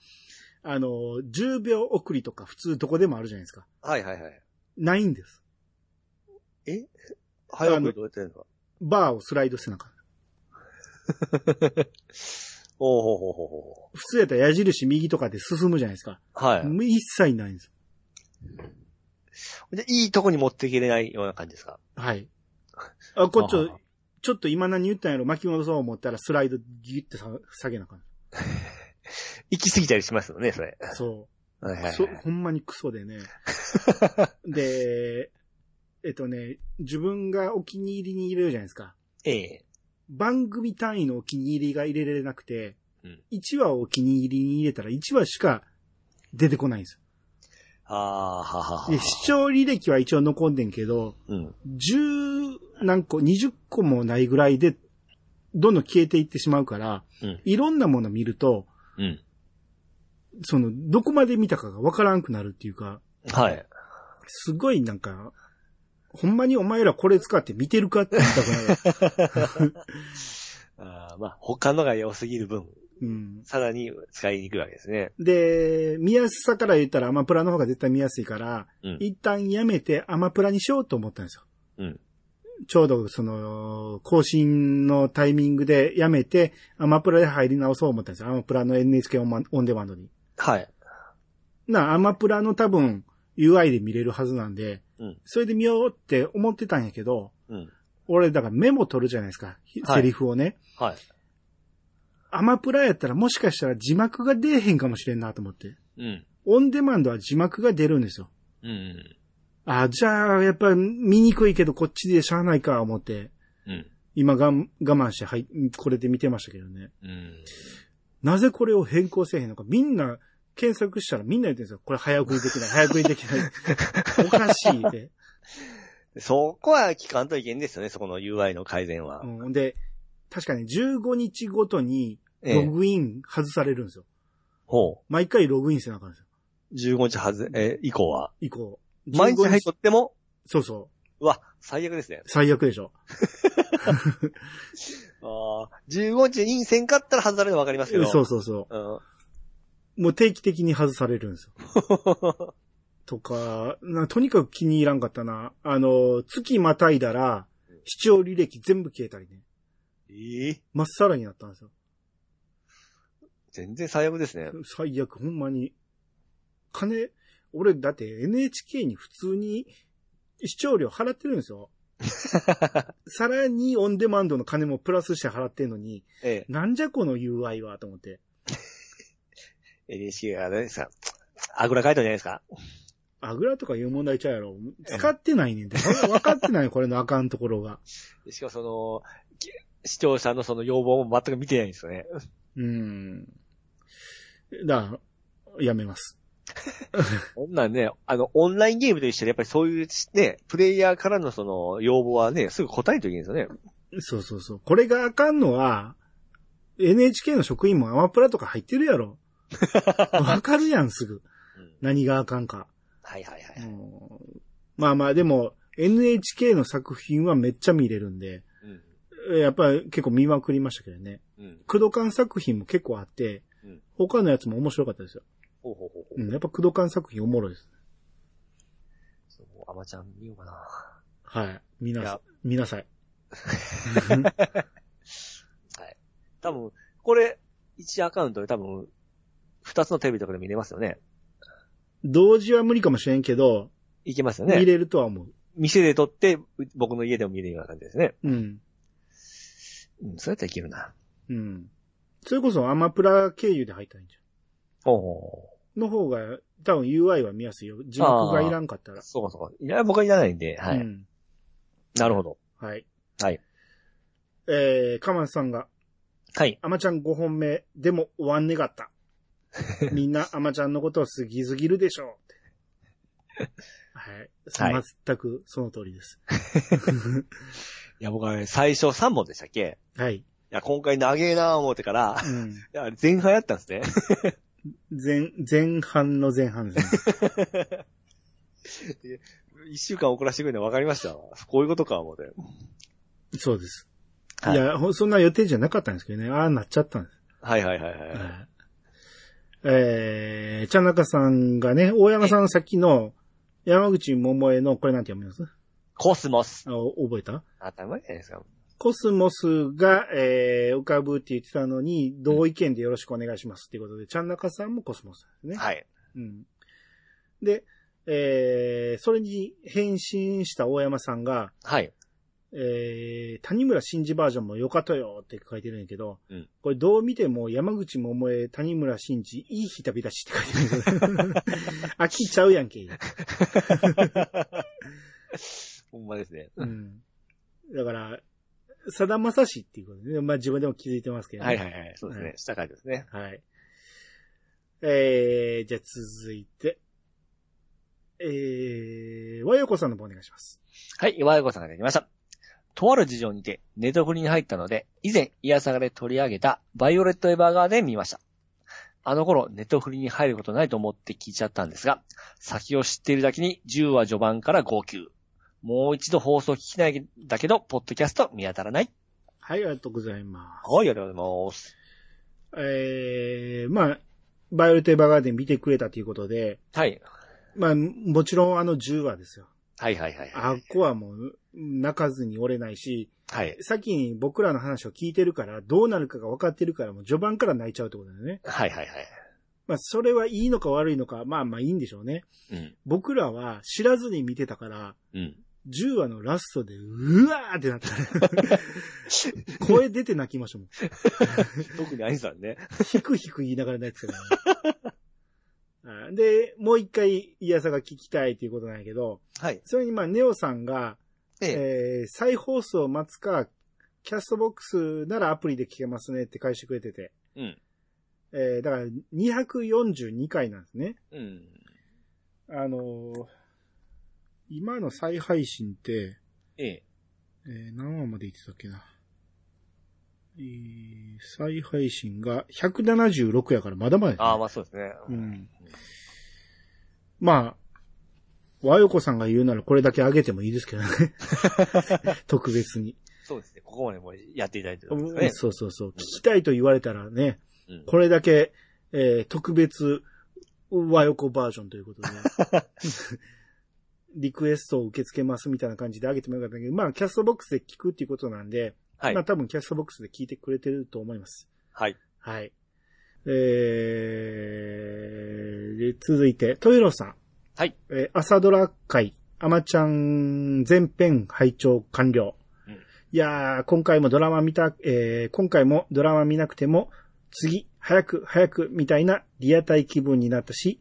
あの、10秒送りとか普通どこでもあるじゃないですか。はいはいはい。ないんです。早送りどうやってやるのか？バーをスライドしてなあかん。おうほうほうほうほ普通やったら矢印右とかで進むじゃないですか。う。はい。一切ないんです。で、いいとこに持っていけれないような感じですか？はい。あ、こっちあょ、ちょっと今何言ったんやろ巻き戻そう思ったらスライドギュってさ下げなあかん。行き過ぎたりしますよね、それ。そう。はいはいはい。そ、ほんまにクソでね。で、えっとね、自分がお気に入りに入れるじゃないですか。ええ。番組単位のお気に入りが入れられなくて、うん1話をお気に入りに入れたら1話しか出てこないんですよ。あー、ははは。で、視聴履歴は一応残んねんけど、うん。10何個、20個もないぐらいで、どんどん消えていってしまうから、うんいろんなもの見ると、うん。その、どこまで見たかがわからんくなるっていうか、はい。すごいなんか、ほんまにお前らこれ使って見てるかって言いたくなる。あーまあ、他のが良すぎる分。うん。さらに使いにくいわけですね。で、見やすさから言ったらアマプラの方が絶対見やすいから、うん。一旦やめてアマプラにしようと思ったんですよ。うん。ちょうどその、更新のタイミングでやめて、アマプラで入り直そう思ったんですよ。アマプラの NHK オンデマンドに。はい。な、アマプラの多分 UI で見れるはずなんで、うん。それで見ようって思ってたんやけど、うん。俺だからメモ取るじゃないですか。ひはいセリフをね。はい。アマプラやったらもしかしたら字幕が出えへんかもしれんなと思って。うん。オンデマンドは字幕が出るんですよ。うん。あ、じゃあ、やっぱ見にくいけどこっちでしゃあないか思って、うん。今がん我慢して、はい、これで見てましたけどね。うん。なぜこれを変更せえへんのか。みんな、検索したらみんな言ってるんですよ。これ早送りできない、早送りできない。おかしいって。そこは聞かんといけんですよね、そこの UI の改善は。うん、で、確かに15日ごとにええ。ログイン外されるんですよ。ほ毎回ログインせなあかんんですよ。う。15日はず、え、以降は。以降。毎日入っとっても、そうそう。うわ、最悪ですね。最悪でしょ。ああ、15日にせんかったら外されるのわかりますけど。そうそうそう。うん。もう定期的に外されるんですよ。とか、なとにかく気に入らんかったな。あの、月またいだら、視聴履歴全部消えたりね。ええまっさらになったんですよ。全然最悪ですね。最悪、ほんまに。金、俺だって NHK に普通に視聴料払ってるんですよ。さらにオンデマンドの金もプラスして払ってんのに、ええ。なんじゃこの UI はと思って。NHK が何ですか？あぐらかいたんじゃないですか？あぐらとかいう問題ちゃうやろ。使ってないねんて。分かってない、これのあかんところが。しかもその、き視聴者のその要望も全く見てないんですよね。うん。だから、やめます。こんなんね、あの、オンラインゲームと一緒でやっぱりそういうね、プレイヤーからのその要望はね、すぐ答えといけんですよね。そうそうそう。これがあかんのは、NHK の職員もアマプラとか入ってるやろ。わかるやん、すぐ。うん。何があかんか。はいはいはい。うんまあまあ、でも、NHK の作品はめっちゃ見れるんで、うん。やっぱり結構見まくりましたけどね。うん。クドカン作品も結構あってうん、他のやつも面白かったですよ。ほうほうほうほう。うん、やっぱクドカン作品おもろいです。そうアマちゃん見ようかな。はい。見な。見なさい。はい。多分、これ、1アカウントで多分、2つのテレビとかで見れますよね。同時は無理かもしれんけど、いけますよね。見れるとは思う。店で撮って、う僕の家でも見れるような感じですね。うん。うん、そうやったらいけるな。うん。それこそアマプラ経由で入ったらいいんじほうほゃん。の方が、多分 UI は見やすいよ。字幕がいらんかったらう。。そうかそうか。いや、僕はいらないんで、はい。うん。なるほど。はい。はい。えー、かまさんが、はい。アマちゃん5本目、でも終わんねがった。みんなアマちゃんのことを好きすぎるでしょう。はい。はい全くその通りです。いや、僕はね、最初3本でしたっけ？はい。いや、今回長えなぁ思ってから、いうん。や、あれ前半やったんですね。前、前半の前半ですね。一週間遅らせてくれるの分かりましたわ。こういうことか、思って。そうです。はいいや、ほそんな予定じゃなかったんですけどね。ああなっちゃったんです。はいはいはいはい。はいえー、ちゃんなかさんがね、大山さんのさっきの山口百恵の、これなんて読みます？コスモス。あ覚えた？当たり前じゃないですか。コスモスが、えー、浮かぶって言ってたのに、同意見でよろしくお願いしますっていうことで、ちゃんなかさんもコスモスですね。はい。うん。で、えー、それに返信した大山さんが、はい。えー、谷村新司バージョンも良かったよって書いてるんやけど、うんこれどう見ても山口百恵、谷村新司、いい日旅立ちって書いてる。飽きちゃうやんけ。ほんまですね。うん。だから、さだまさしっていうことでね、まあ自分でも気づいてますけど、はいはいはい。そうですはね。下書いてですね。はい。えー、じゃあ続いて、えー、和洋子さんの方お願いします。はい、岩井子さんができました。とある事情にて、ネトフリに入ったので、以前、イヤサガで取り上げた、バイオレット・エヴァーガーデン見ました。あの頃、ネトフリに入ることないと思って聞いちゃったんですが、先を知っているだけに10話序盤から号泣。もう一度放送聞きないんだけど、ポッドキャスト見当たらない。はい、ありがとうございます。はい、ありがとうございます。えー、まあ、バイオレット・エヴァーガーデン見てくれたということで、はい。まあ、もちろんあの10話ですよ。はいはいはい。あっこはもう、泣かずに折れないし、はい。先に僕らの話を聞いてるから、どうなるかが分かってるから、もう序盤から泣いちゃうってことだよね。はいはいはい。まあ、それはいいのか悪いのか、まあまあいいんでしょうね。うん。僕らは知らずに見てたから、うん。10話のラストで、うわーってなった。声出て泣きましたもん。特に兄さんね。ひくひく言いながら泣いてたから、あで、もう一回、イヤサが聞きたいっていうことなんやけど、はい。それにまあ、ネオさんが、ええ。えー再放送を待つか、キャストボックスならアプリで聞けますねって返してくれてて。うん。えーだから242回なんですね。うん。あのー今の再配信って、ええ。えー何話まで言ってたっけな。えー再配信が176やからまだまだね、ああ、まあそうですね。うん。まあ、和洋子さんが言うならこれだけ上げてもいいですけどね。特別に。そうですね。ここまでもうやっていただいてるんですかね。そうそうそう。聞きたいと言われたらね、うんこれだけ、えー特別和横バージョンということで、リクエストを受け付けますみたいな感じで上げてもよかったけど、まあ、キャストボックスで聞くっていうことなんで、はいまあ。多分キャストボックスで聞いてくれてると思います。はい。はい。えー、で続いて、トイロさん。はい。えー朝ドラ会、アマちゃん全編拝聴完了。うんいやー、今回もドラマ見た、えー今回もドラマ見なくても、次、早く、早く、みたいなリアタイ気分になったし、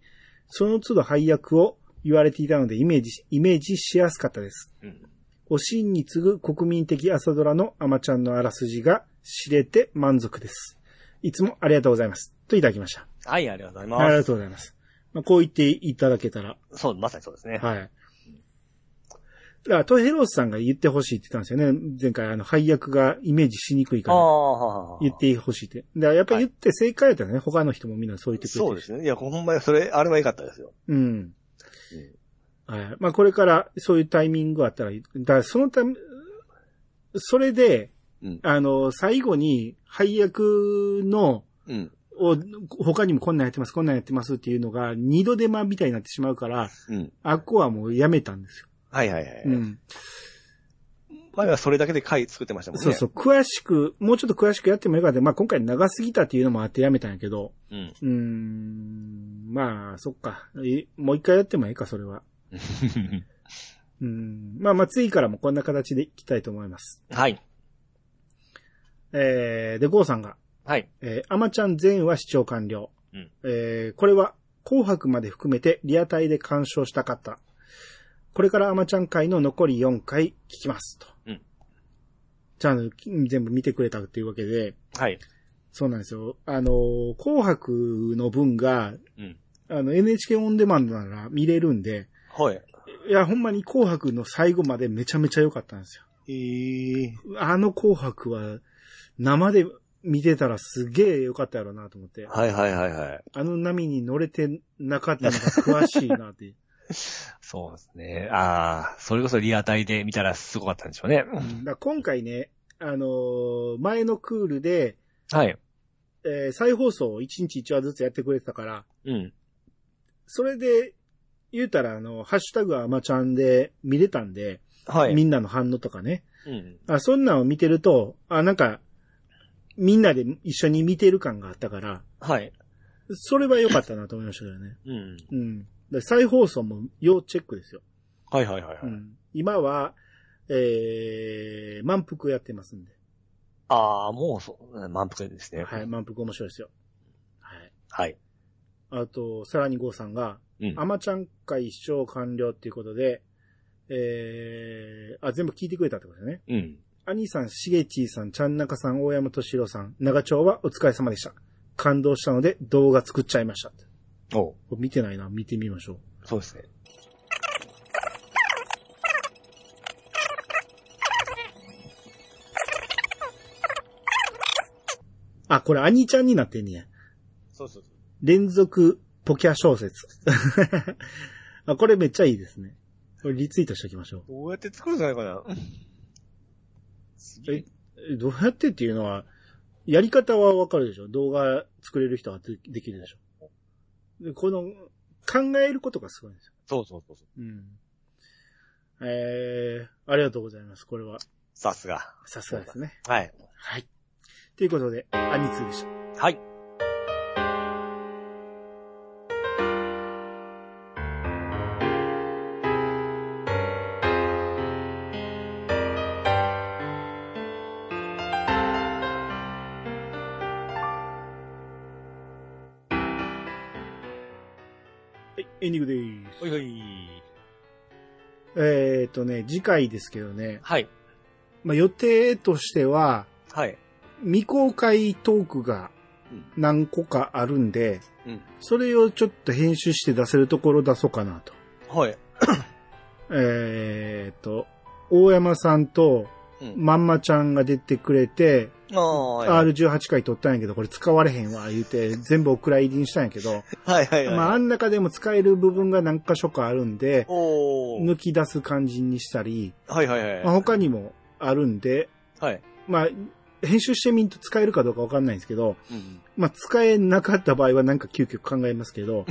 その都度配役を言われていたのでイメージ、イメージしやすかったです。うん。おしんに次ぐ国民的朝ドラのアマちゃんのあらすじが知れて満足です。いつもありがとうございます。といただきました。はい、ありがとうございありまがとうございます。まあ、こう言っていただけたら、す。そう、まさにそうですね。はい。だから、トヘロスさんが言ってほしいって言ったんですよね。前回、あの、配役がイメージしにくいから、言ってほしいって。だから、やっぱり言って正解やったらね、他の人もみんなそう言ってくれてるそうですね。いや、ほんまにそれ、あれは良かったですよ。うん。はい。まあ、これからそういうタイミングがあったらいい、だから、そのため、それで、うんあの、最後に配役の、うん。を、他にもこんなんやってます、こんなんやってますっていうのが、二度手間みたいになってしまうから、うん。あっこはもうやめたんですよ。はいはいはい。うん。前はそれだけで回作ってましたもんね。そうそう、詳しく、もうちょっと詳しくやってもよかった。まあ今回長すぎたっていうのもあってやめたんやけど、うん。うーん、まあ、そっか。えもう一回やってもいいか、それは。うん。まあまあ次からもこんな形でいきたいと思います。はい。えー、で、ゴーさんが、はい。えー、アマちゃん全話視聴完了。うんえー、これは、紅白まで含めてリアタイで鑑賞したかった。これからアマちゃん回の残り4回聞きます。と。うん。ちゃんと全部見てくれたっていうわけで、はい。そうなんですよ。あのー、紅白の分が、うん。あの、NHK オンデマンドなら見れるんで、はい。いや、ほんまに紅白の最後までめちゃめちゃ良かったんですよ。ええあの紅白は、生で見てたらすげえ良かったやろうなと思って。はいはいはいはい。あの波に乗れてなかったのが詳しいなって。そうですね。ああ、それこそリアタイで見たらすごかったんでしょうね。うんだ今回ね、あのー前のクールで、はい。えー再放送を1日1話ずつやってくれてたから、うん。それで、言うたら、あの、ハッシュタグはアマちゃんで見れたんで、はい。みんなの反応とかね。うん。あ、そんなんを見てると、あ、なんか、みんなで一緒に見てる感があったから、はい。それは良かったなと思いましたけどね。うん。うん。で再放送も要チェックですよ。はいはいはいはい。うん。今は、えー、満腹やってますんで。ああ、もうそう、満腹ですね。はい、満腹面白いですよ。はい。はい。あと、さらにゴーさんが、うん。アマちゃん会視聴完了っていうことで、えー、あ、全部聞いてくれたってことですね。うん。兄さん、しげちーさん、ちゃんなかさん、大山としろさん、長丁はお疲れ様でした。感動したので動画作っちゃいました。お見てないな、見てみましょう。そうですね。あ、これ兄ちゃんになってんねや。そうそう連続ポキャ小説。あ、これめっちゃいいですね。これリツイートしておきましょう。どうやって作るんじゃないかな。え。えどうやってっていうのは、やり方はわかるでしょ？動画作れる人はでできるでしょ？で、この、考えることがすごいんですよ。そうそうそうそう。うん。えー、ありがとうございます。これは、さすが。さすがですね。はい。はい。ということで、アニツーでした。はい。はい、えーっとね、次回ですけどね、はい。まあ、予定としては、はい。未公開トークがうん何個かあるんで、うん。それをちょっと編集して出せるところ出そうかなと。はい。えーっと、大山さんとうん。まんまちゃんが出てくれて。R18 回撮ったんやけど、これ使われへんわ、言うて、全部お蔵入りにしたんやけど、はいはいはい。まあ、あん中でも使える部分が何箇所かあるんで。抜き出す感じにしたり、はいはいはい。まあ、他にもあるんで、はい。まあ、編集してみんと使えるかどうかわかんないんですけど、うん。まあ、使えなかった場合はなんか急遽考えますけど、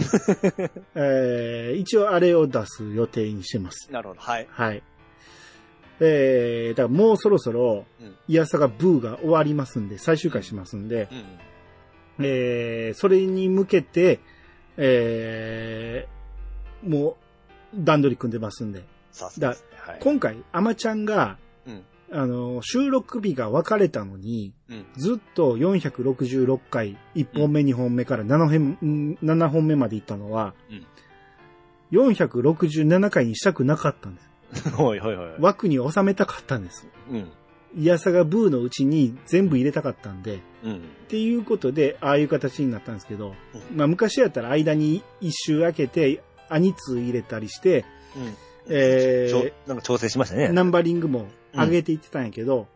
えー一応あれを出す予定にしてます。なるほど。はい。はい。えー、だからもうそろそろうん、イヤサがブーが終わりますんで、最終回しますんで、うん。えー、それに向けて、えー、もう段取り組んでますんで、さすがですね。はい。今回、アマちゃんが、うん。あの、収録日が分かれたのに、うん。ずっと466回、1本目、2本目から7本ん7本目まで行ったのは、うん467回にしたくなかったんです。はいはいはい。枠に収めたかったんです。うん。イヤサがブーのうちに全部入れたかったんで、うん。っていうことで、ああいう形になったんですけど、まあ昔やったら間に一周開けて、アニツー入れたりして、うん。えちょなんか調整しましたね。ナンバリングも上げていってたんやけど、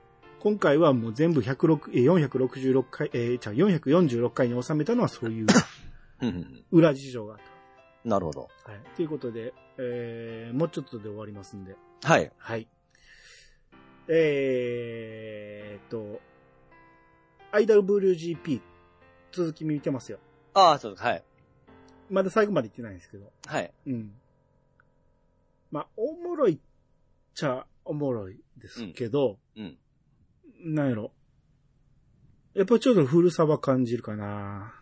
今回はもう全部106えー466回、えー、じゃあ446回に収めたのはそういううんうん。裏事情があっなるほど。た。はい。ということで、えー、もうちょっとで終わりますんで。はい。はい。えーっと、IWGP 続き見てますよ。ああ、そうです。はい。まだ最後まで行ってないんですけど。はい。うん。まあ、おもろいっちゃおもろいですけど、うん。なんやろ。やっぱちょっと古さは感じるかな。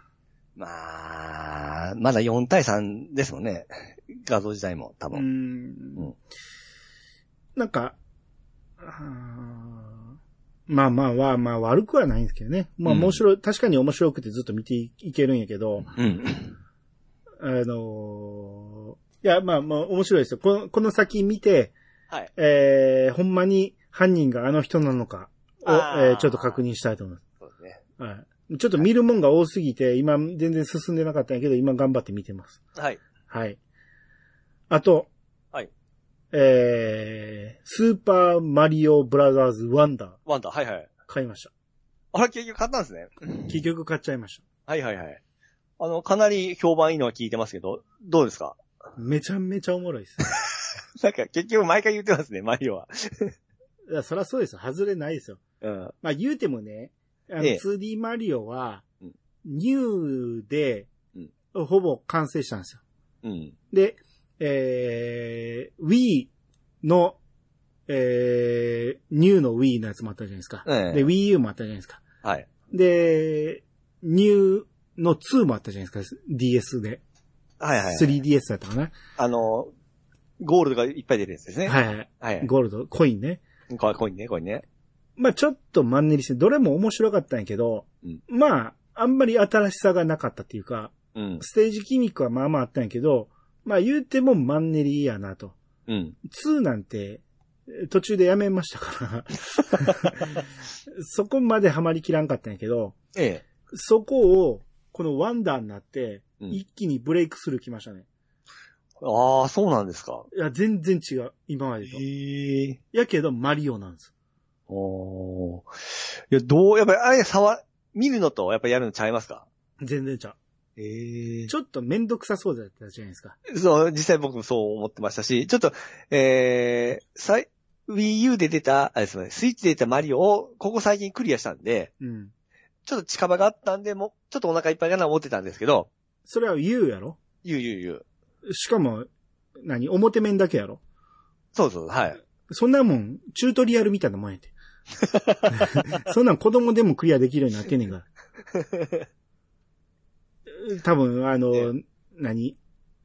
まあ、まだ4対3ですもんね。画像自体も多分。ん。なんか、まあまあまあまあ悪くはないんですけどね。まあうん面白い、確かに面白くてずっと見ていけるんやけど、うん。あのーいやまあまあ面白いですよ。このこの先見て、はい。えー、ほんまに犯人があの人なのかを、えーちょっと確認したいと思います。そうですね。はい。ちょっと見るもんが多すぎて、今全然進んでなかったんやけど、今頑張って見てます。はい。はい。あと、はい。えー、スーパーマリオブラザーズワンダーワンダー、はいはい。買いました。あれ、結局買ったんですね。結局買っちゃいましはいはいはい。あの、かなり評判いいのは聞いてますけど、どうですか？た。めちゃめちゃおもろいです。なんか結局毎回言ってますね、マリオは。いや、そりゃそうですよ。外れないですよ。うん。まあ言うてもね、あの、ええ 2D マリオはうん、ニューでうん、ほぼ完成したんですよ。うん。で、えー、Wii の、えー、ニューの Wii のやつもあったじゃないですか。ええで、Wii U もあったじゃないですか。はい。で、ニューの2もあったじゃないですか。DS で。はいはい。3DS だったかな。あの、ゴールドがいっぱい出るやつですね。はいはい。はい。ゴールド、コインね。こコインね、コインね。まあちょっとマンネリして、どれも面白かったんやけど、うんまあ、あんまり新しさがなかったっていうか、うん。ステージギミックはまあまああったんやけど、まあ言うてもマンネリやなと。うん。2なんて、え途中でやめましたから。そこまでハマりきらんかったんやけど、ええ。そこを、このワンダーになって、うん一気にブレイクスルー来ましたね。ああ、そうなんですか。いや、全然違う。今までと。へえ。やけど、マリオなんです。おー。いや、どう、やっぱりあれ、触、見るのと、やっぱりやるのちゃいますか？全然ちゃう。ええちょっとめんどくさそうだったじゃないですか？そう、実際僕もそう思ってましたし、ちょっと、えー、さい、Wii U で出た、あれですね、スイッチで出たマリオを、ここ最近クリアしたんで、うん。ちょっと近場があったんで、もう、ちょっとお腹いっぱいかな思ってたんですけど、それは言うやろ？言う言う言う。しかも、何？表面だけやろ？そうそう、はい。そんなもん、チュートリアルみたいなもんやて。そんなん子供でもクリアできるようになってんねんから。多分、あの、何？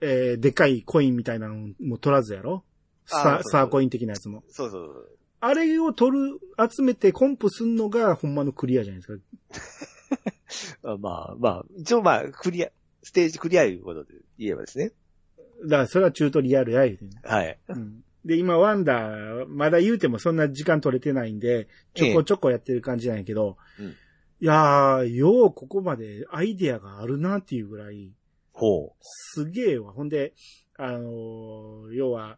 えーでかいコインみたいなのも取らずやろ？スタあーそうそうスターコイン的なやつも。そうそう。あれを取る、集めてコンプすんのがほんまのクリアじゃないですか。あまあまあ、一応まあ、クリア、ステージクリアいうことで言えばですね。だからそれはチュートリアルや言うてんねはい。うんで、今、ワンダー、まだ言うてもそんな時間取れてないんで、ちょこちょこやってる感じなんやけど、うんいやー、ようここまでアイデアがあるなっていうぐらい、ほすげえわ。ほんで、あのー要は、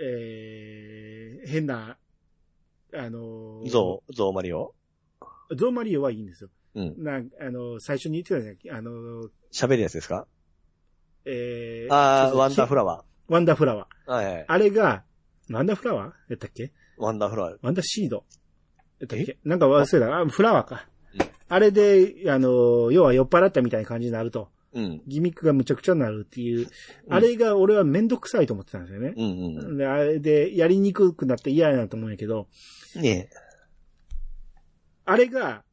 えー、変な、あのう。ーゾウ、ゾウマリオ？ゾウマリオはいいんですよ。うん。な、あのー最初に言ってたじゃん。あのー喋るやつですか？えー、ああ、ワンダーフララワワンダーフラワー。ー。はいはい。あれが、ワンダーフラワー？やったっけ？ワンダーフラワー。ワンダーシード。やったっけ？なんか忘れた。あ、フラワーかうん。あれで、あの、要は酔っ払ったみたいな感じになると、うん。ギミックがむちゃくちゃになるっていう、うんあれが俺はめんどくさいと思ってたんですよね。うんうんで、あれで、やりにくくなって嫌やなと思うんやけど、うん。ねあれが、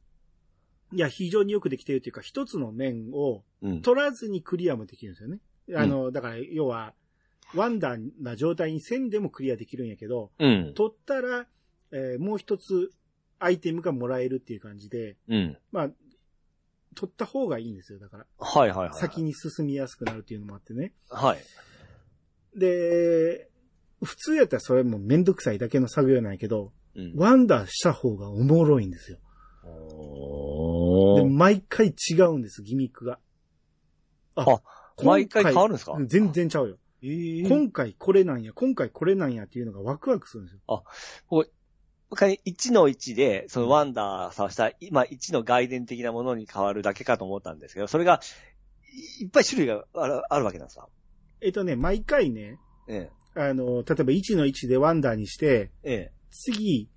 いや、非常によくできてるっていうか、一つの面を。取らずにクリアもできるんですよね。あの、だから、要は、ワンダーな状態にせんでもクリアできるんやけど、うん。取ったら、えーもう一つアイテムがもらえるっていう感じで、うん。まあ、取った方がいいんですよ。だから、はいはいはい。先に進みやすくなるっていうのもあってね。はい。で、普通やったらそれもめんどくさいだけの作業なんやけど、うん。ワンダーした方がおもろいんですよ。で、毎回違うんです、ギミックが。あ今毎回変わるんですか？うん全然ちゃうよ。ええ。今回これなんや、今回これなんやっていうのがワクワクするんですよ。1の1で、そのワンダーさした、今1の外伝的なものに変わるだけかと思ったんですけど、それが、いいっぱい種類があるあるわけなんですか？えっとね、毎回ね、えあの、例えば1の1でワンダーにして、え。ええ。次、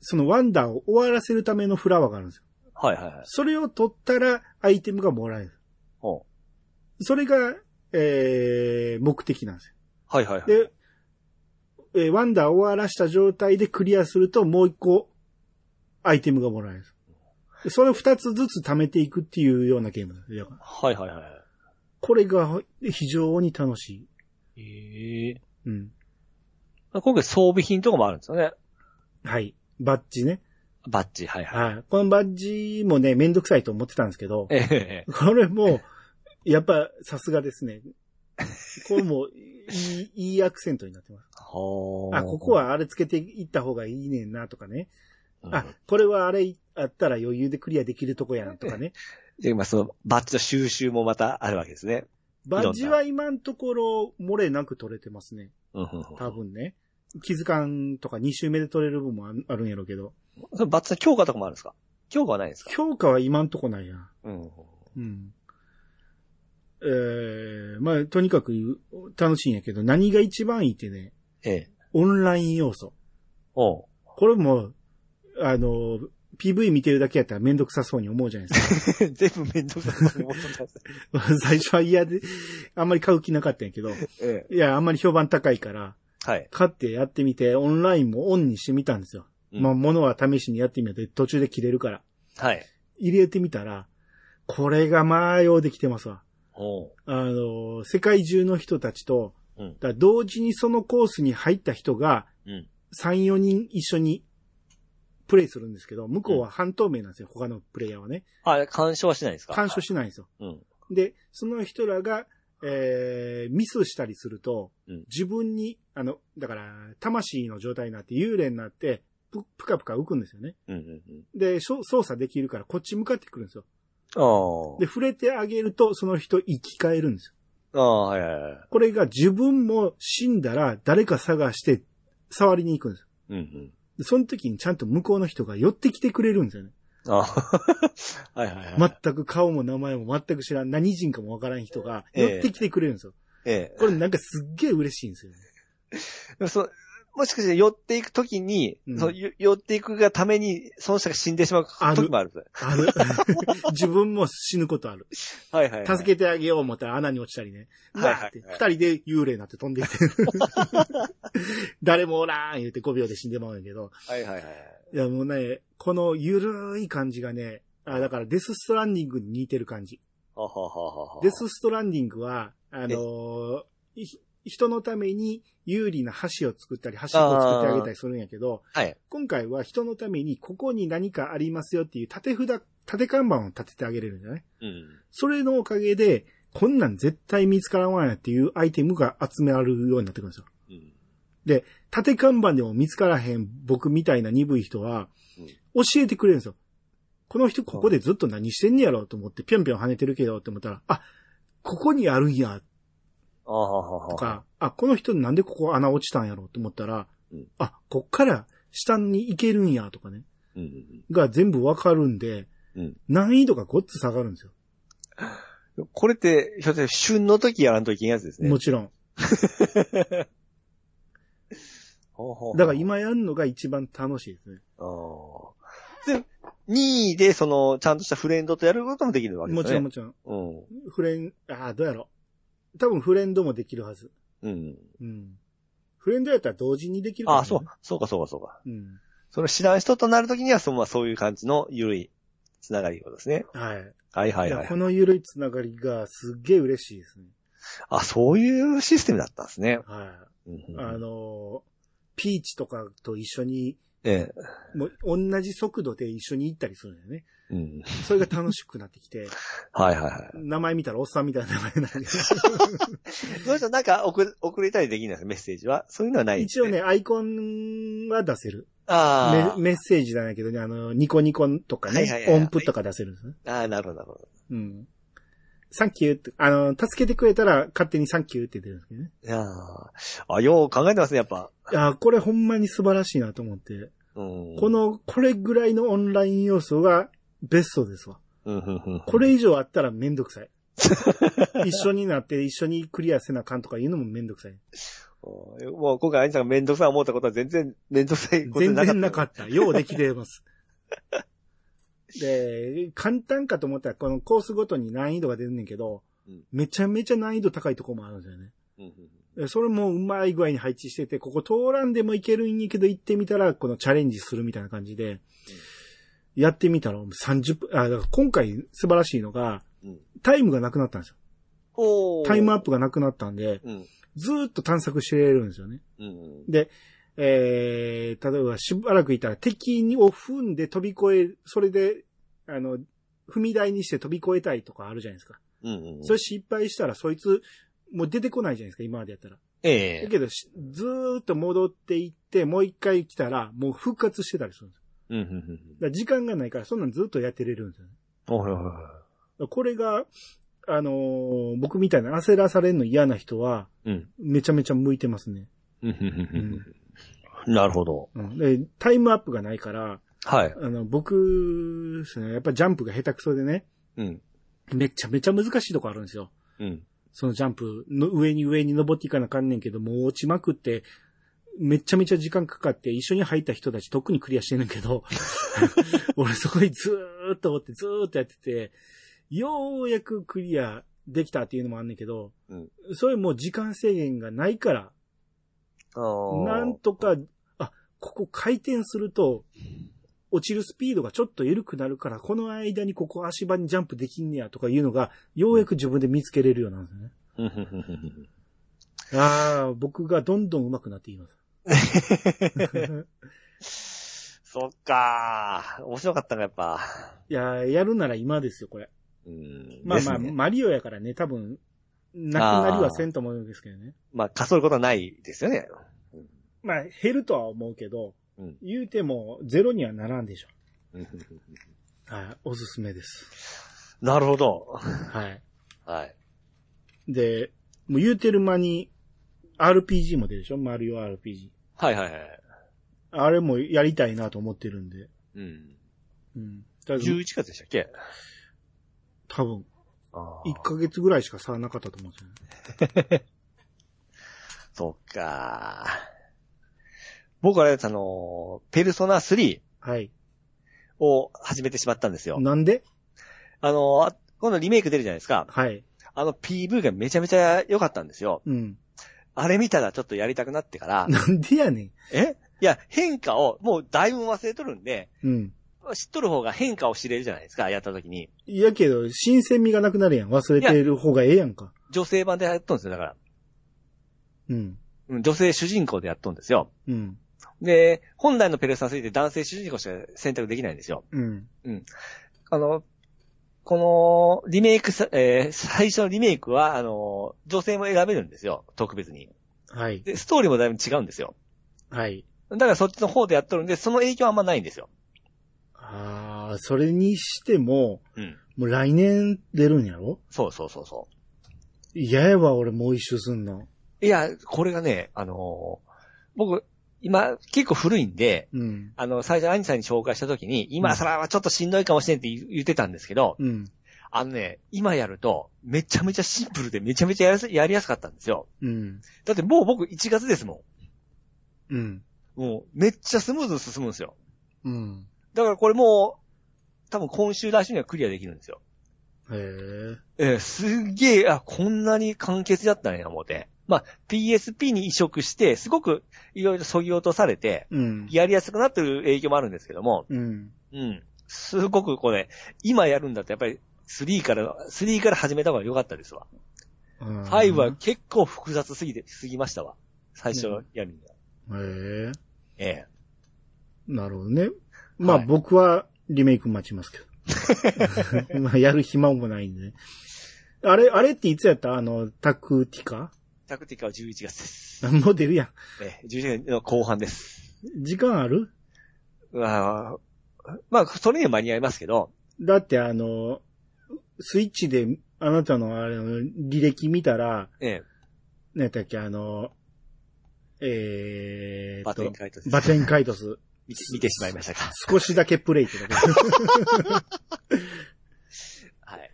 そのワンダーを終わらせるためのフラワーがあるんですよ。はいはいはい。それを取ったらアイテムがもらえる。ほう。それが、えー、目的なんですよ。はいはいはい。で、えーワンダーを終わらした状態でクリアするともう一個アイテムがもらえるそれを二つずつ貯めていくっていうようなゲーム。はいはいはい。これが非常に楽しい。ええ。うん。今回装備品とかもあるんですよね。はい。バッジね。バッジ、はいはい。はい。このバッジもね、めんどくさいと思ってたんですけど、ええ。これも、やっぱさすがですね。これもいい、いいアクセントになってます。あ、ここ、はあれつけていった方がいいねんなとかね。うんあ、これはあれあったら余裕でクリアできるとこやんとかね。で、まあその、バッジの収集もまたあるわけですね。バッジは今のところ漏れなく取れてますね。多分ね。気づかんとか2周目で取れる分もああるんやろうけど。バッジの強化とかもあるんですか？強化はないんですか？評価は今んとこないや。うん。うん。えー、まあ、とにかく楽しいんやけど、何が一番いいってね、ええ。オンライン要素。おう。これも、あの、PV 見てるだけやったらめんどくさそうに思うじゃないですか。全部めんどくさそうに思ってます。最初は嫌で、あんまり買う気なかったんやけど、ええ。いや、あんまり評判高いから、はい。買ってやってみて、オンラインもオンにしてみたんですよ。うんまあ、物は試しにやってみて、途中で切れるから。はい。入れてみたら、これがまあ、ようできてますわ。あの、世界中の人たちと、うん。だ同時にそのコースに入った人が、うん。3、4人一緒にプレイするんですけど、向こうは半透明なんですよ、他のプレイヤーはね。あ、干渉はしないんですか？干渉しないんですよ。うん。で、その人らが、えー、ミスしたりすると、うん自分に、あの、だから、魂の状態になって、幽霊になって、ぷ、ぷかぷか浮くんですよね。うんうんで、操作できるから、こっち向かってくるんですよ。で、触れてあげると、その人生き返るんですよ。あ。ああ、はいはいはい。これが自分も死んだら、誰か探して、触りに行くんですよ。うんうん。でその時にちゃんと向こうの人が寄ってきてくれるんですよね。ああ。はいはいはい。全く顔も名前も全く知らん、何人かもわからん人がええ寄ってきてくれるんですよ。ええ。これなんかすっげえ嬉しいんですよね。そもしかして寄っていくときに、うんそ寄っていくがために、その人が死んでしまう時もある。ある。自分も死ぬことある。はいはい、はい。助けてあげよう思ったら穴に落ちたりね。はいはいはい二人で幽霊になって飛んでいって。誰もおらん言うて5秒で死んでまうんやけど。はいはいはい。いやもうね、このゆるい感じがね、あ、だからデスストランディングに似てる感じ。はははははデスストランディングは、あのーい人のために有利な橋を作ったり、橋を作ってあげたりするんやけど、はい。今回は人のためにここに何かありますよっていう縦札、縦看板を立ててあげれるんじゃないうん。それのおかげで、こんなん絶対見つからんわんやっていうアイテムが集められるようになってくるんですよ。うん。縦看板でも見つからへん僕みたいな鈍い人はうん、教えてくれるんですよ。この人ここでずっと何してんねやろうと思ってぴょんぴょん跳ねてるけどって思ったら、あ、ここにあるんやあはははとか、あ、この人なんでここ穴落ちたんやろうと思ったら、うんあ、こっから下に行けるんやとかね、うんうんが全部わかるんで、うん難易度がごっつ下がるんですよ。うん。これって、ひょっとして旬の時やらんといけんやつですね。もちろん。だから今やるのが一番楽しいですね。で、2位で、その、ちゃんとしたフレンドとやることもできるわけでもすね。ちろんもちろん。うん。フレン、あーどうやろう。多分フレンドもできるはず。うん。うん。フレンドやったら同時にできるから、あ、そう、そうかそうかそうか。うん。その知らん人となるときには、そのまあそういう感じの緩いつながりですね。はい。はいはいはいこ。の緩いつながりがすっげえ嬉しいですね。あ、そういうシステムだったんですね。はい。うんうんあのーピーチとかと一緒に、ええ。もう同じ速度で一緒に行ったりするんだよね。うん。それが楽しくなってきて、はいはいはい。名前見たらおっさんみたいな名前になる。その人なんか送る送れたりできないですか？メッセージは？そういうのはない、一応。ね、アイコンは出せる。あメメッセージじゃないけどね、あの、ニコニコとかはいはいはい、ね音符とか出せるんですね。あ。ああ、なるほどなるほど。うん。サンキューって、あの、助けてくれたら勝手にサンキューって出るんですけどね。いやーあ、よう考えてますね、やっぱ。いやー、これほんまに素晴らしいなと思って。うん。こ、の、これぐらいのオンライン要素がベストですわ。うん、うん、うん。これ以上あったらめんどくさい。一緒になって一緒にクリアせなあかんとか言うのもめんどくさい。もう今回、アニさんがめんどくさい思ったことは全然めんどくさいこと全なかった。然なかった。ようできてます。で、簡単かと思ったらこのコースごとに難易度が出るんねんけど、うんめちゃめちゃ難易度高いとこもあるんですよね。うんうんでそれもうまい具合に配置してて、ここ通らんでもいけるんやけど行ってみたら、このチャレンジするみたいな感じで、やってみたら30分、あ、だから今回素晴らしいのが、うんタイムがなくなったんですよ。タイムアップがなくなったんで、うん。ずーっと探索してれるんですよね。うん。で、えー、例えばしばらくいたら敵を踏んで飛び越え、それで、あの、踏み台にして飛び越えたいとかあるじゃないですか。うんうん。それ失敗したらそいつ、もう出てこないじゃないですか、今までやったら。ええだけどし、ずーっと戻っていって、もう一回来たら、もう復活してたりするん。うん、うん、うん。だから時間がないから、そんなんずっとやってれるんですよね。おはいはいはこれが、あのー僕みたいな焦らされるの嫌な人は、うん。めちゃめちゃ向いてますね。うんうんうんうんなるほど。うん、でタイムアップがないから、はい。あの、僕ですね、やっぱジャンプが下手くそでね、うん。めちゃめちゃ難しいとこあるんですよ。うん。そのジャンプの上に上に登っていかなあかんねんけど、もう落ちまくって、めちゃめちゃ時間かかって、一緒に入った人たち特にクリアしてんねんけど、俺そこにずーっとおってずーっとやってて、ようやくクリアできたっていうのもあんねんけど、うん。それもう時間制限がないから、なんとか、あ、ここ回転すると、落ちるスピードがちょっと緩くなるから、この間にここ足場にジャンプできんねやとかいうのが、ようやく自分で見つけれるようなんですよね。ああ、僕がどん。どん。上手くなっています。そっかー。面白かったな、やっぱ。いや、やるなら今ですよ、これ。うん。まあまあ、ねマリオやからね、多分、なくなりはせんと思うんですけどね。まあ、かそることはないですよね。まあ、減るとは思うけど、うん言うてもゼロにはならんでしょ。うんうんはい、おすすめです。なるほど。はい。はい。で、もう言うてる間に、RPG も出るでしょ？マリオ RPG。はいはいはい。あれもやりたいなと思ってるんで。うん。うん。とりあえず11月でしたっけ？多分、あ1ヶ月ぐらいしか差なかったと思うんですよね。そっか僕はね、あの、ペルソナ3はい。を始めてしまったんですよ。なんで？あの、今度リメイク出るじゃないですか。はい。あの PV がめちゃめちゃ良かったんですよ。うん。あれ見たらちょっとやりたくなってから、なんでやねん。え？いや、変化をもうだいぶ忘れとるんで、うん。知っとる方が変化を知れるじゃないですか、やった時に。いやけど、新鮮味がなくなるやん。忘れてる方がええやんか。女性版でやっとるんですよ、だから。うん。うん女性主人公でやっとるんですよ。うん。で、本来のペルソナ3って男性主人公しか選択できないんですよ。うん。あの、この、リメイクさ、えー最初のリメイクは、あの、女性も選べるんですよ。特別に。はい。で、ストーリーもだいぶ違うんですよ。はい。だからそっちの方でやっとるんで、その影響はあんまないんですよ。ああ、それにしても、うん。もう来年出るんやろ？そうそうそうそ嫌やわ、俺もう一周すんの。う。いや、これがね、あのー僕、今、結構古いんで、うん。あの、最初兄さんに紹介した時に、今それはちょっとしんどいかもしれんって言言ってたんですけど、うん。あのね、今やると、めちゃめちゃシンプルでめちゃめちゃやりやすやりやすかったんですよ。うん。だってもう僕1月ですもうん。ん。もう、めっちゃスムーズに進むんですよ。うん。だからこれもう、多分今週来週にはクリアできるんですよ。へえ。えーすっげえ、あ、こんなに簡潔だったんや、思って。まあ、PSP に移植して、すごくいろいろ削ぎ落とされて、うん。やりやすくなってる影響もあるんですけども、うん。うん。すごくこれ、今やるんだったらやっぱり3から、3から始めた方が良かったですわ。5は結構複雑すぎて、すぎましたわ。最初やるには。へえ。ええ。なるほどね。まあ、はい僕はリメイク待ちますけど。まあやる暇もないんでね。あれ、あれっていつやった？あの、タクティカ？タクティカは11月です。もう出るやん。ええ、11月の後半です。時間ある？まあ、まあ、それには間に合いますけど、だってあの、スイッチであなたのあれの履歴見たら、ええ、何やったっけ、あの、えーバテンカイトです。バテンカイトス。見てしまいましたか。少しだけプレイってだけ。はい。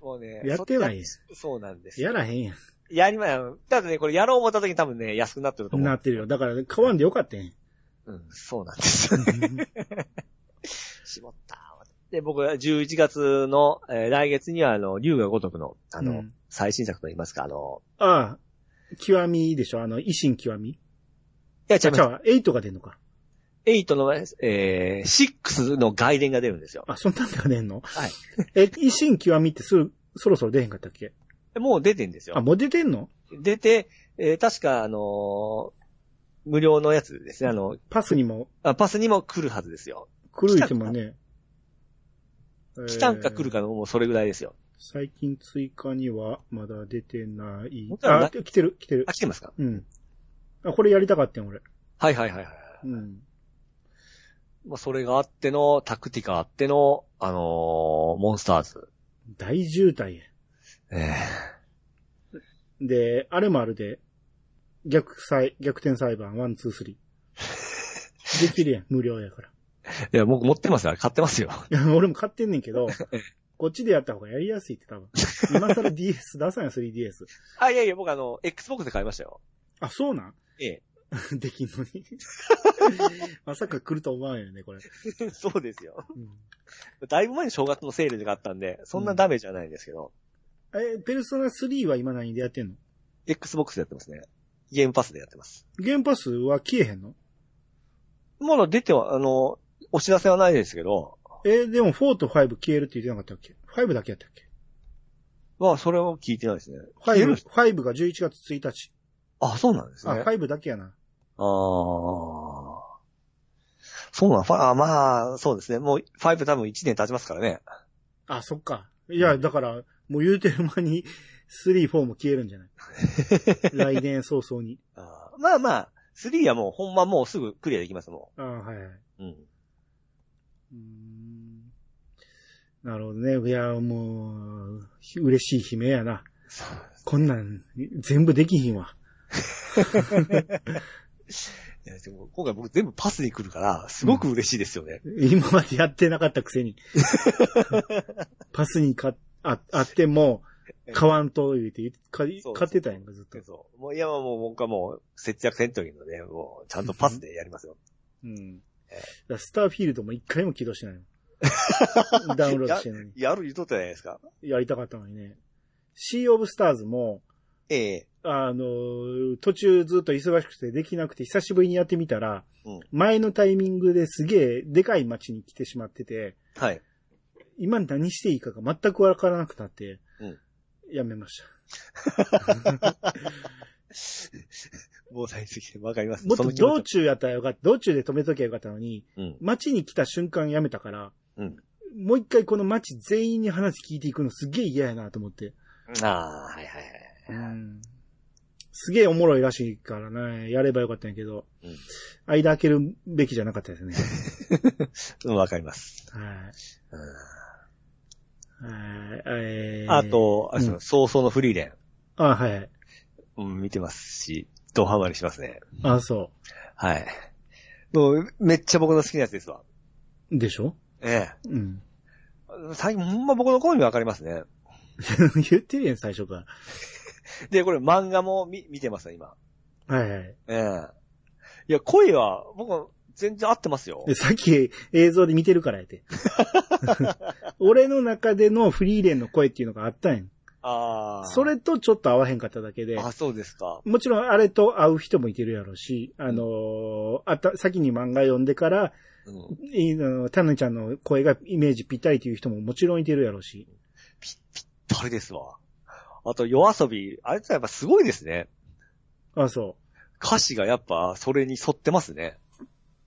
もうね。やってはいそうなんです。やらへんやん。やりまや。ただね、これやろう思った時に多分ね、安くなってると思う。なってるよ。だから、買わんでよかったやん。うん、そうなんです。絞った。で、僕は11月の、えー来月には、あの、竜が如くの、あの、うん最新作といいますか、あの、ああ、極みでしょ？あの、維新極み？いや、違あ、うちゃうわ、8が出んのか。8の、えー、6の外伝が出るんですよ。あ、そんなんが出んの？はい。え、維新極みってすぐ、そろそろ出へんかったっけ？もう出てんですあ、よ。もう出てんの？出て、えー確か、あのー無料のやつですね。あの、パスにも？あパスにも来るはずですよ。来るいてもね。来たんか来るか。かのもうそれぐらいですよ。最近追加にはまだ出てないあ、来てる、来てるあ、。来てますか？うん。あ、これやりたかったん、俺。はいはいはいはい。うん。まあ、それがあっての、タクティカあっての、あのーモンスターズ。大渋滞や。えで、あれもあるで、逆裁、逆転裁判、 one、two、three。できるやん、無料やから。えいや、僕持ってますよ。買ってますよ。いや、俺も買ってんねんけど、こっちでやった方がやりやすいって多分。今更 DS 出さんや、3DS。あ、いやいや、僕あの、Xbox で買いましたよ。あ、そうなん？ええ。できんのに。まさか来ると思わんよね、これ。そうですよ。うんだいぶ前に正月のセールがあったんで、そんなダメージはないんですけど、え、ペルソナ3は今何でやってんの？Xbox でやってますね。ゲームパスでやってます。ゲームパスは消えへんの？まだ出ては、あの、お知らせはないですけど、え、でも4と5消えるって言ってなかったっけ ?5 だけやったっけ？まあ、それは聞いてないですね。?5、5が11月1日。あ、そうなんですあ、ね。5だけやな。ああ。そうなん、あまあ、そうですね。もう、5多分1年経ちますからね。あ、そっか。いや、だから、もう言うてる間に、3、4も消えるんじゃない？来年早々に。あーまあまあ、3はもう、ほんまもうすぐクリアできますもあはいはい。ん。うん。うーんなるほどね。いや、もう、ひ嬉しい悲鳴やな。こんなん、全部できひんわ。いやでも今回僕全部パスに来るから、すごく嬉しいですよね。今までやってなかったくせに。パスにか、あ、あっても、買わんと言うて買買ってたんやんか、ずっと。そう。もう、いや、もう僕はもう、節約せんというので、もう、ちゃんとパスでやりますよ。うん。だえからスターフィールドも一回も起動してないの。ダウンロードしてんのに。やる言うとったじゃないですか。やりたかったのにね。シーオブスターズも、ええあのー途中ずっと忙しくてできなくて久しぶりにやってみたら、うん前のタイミングですげえでかい街に来てしまってて、はい。今何していいかが全くわからなくなって、うんやめまし もう大好きでわかります。た。もっと道中やったらよかった。道中で止めときゃよかったのに、うん。街に来た瞬間やめたから、うんもう一回この街全員に話聞いていくのすげえ嫌やなと思って。ああ、はいはいはい。うんすげえおもろいらしいからね、やればよかったんやけど、うん間開けるべきじゃなかったですね。うん、わかります。はい。えーあ、と、あれですようん早々のフリーレン。あ、はい。うん、見てますし、ドハマりしますね。あ、そはい。もう、めっちゃ僕の好きなやつですわ。う。でしょ？えうん。え。最近、ほんま僕の好みわかりますね。言ってるやん、最初か で、これ漫画も見、見てますよ、今。ら。はいはい。ええ。いや、声は、僕、全然合ってますよで、。さっき映像で見てるからやて。俺の中でのフリーレンの声っていうのがあったんやん。ああ。それとちょっと合わへんかっただけで、あ、そうですか。もちろんあれと合う人もいてるやろうし、あのーあった、先に漫画読んでから、うん。タヌちゃんの声がイメージぴったりという人ももちろんいてるやろうし。ぴ、ぴったりですわ。あと、夜遊び、あいつはやっぱすごいですね。あ、そ歌詞がやっぱ、それに沿ってますね。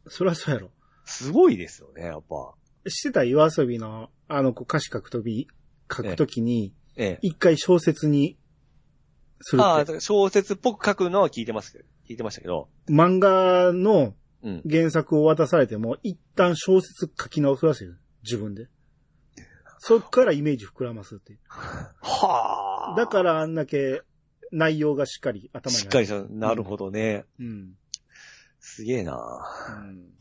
う。そりゃそうやろ。すごいですよね、やっぱ。してた夜遊びの、あの子歌詞書くとき、書くときに、ええ。一回小説にするああ、小説っぽく書くのは聞いてますけど、聞いてましたけど。漫画のうん。原作を渡されても、一旦小説書き直すらしいよ。自分で。そっからイメージ膨らますって。はあ。だからあんだけ内容がしっかり頭にしっかりした、なるほどね。うん。すげえなうん。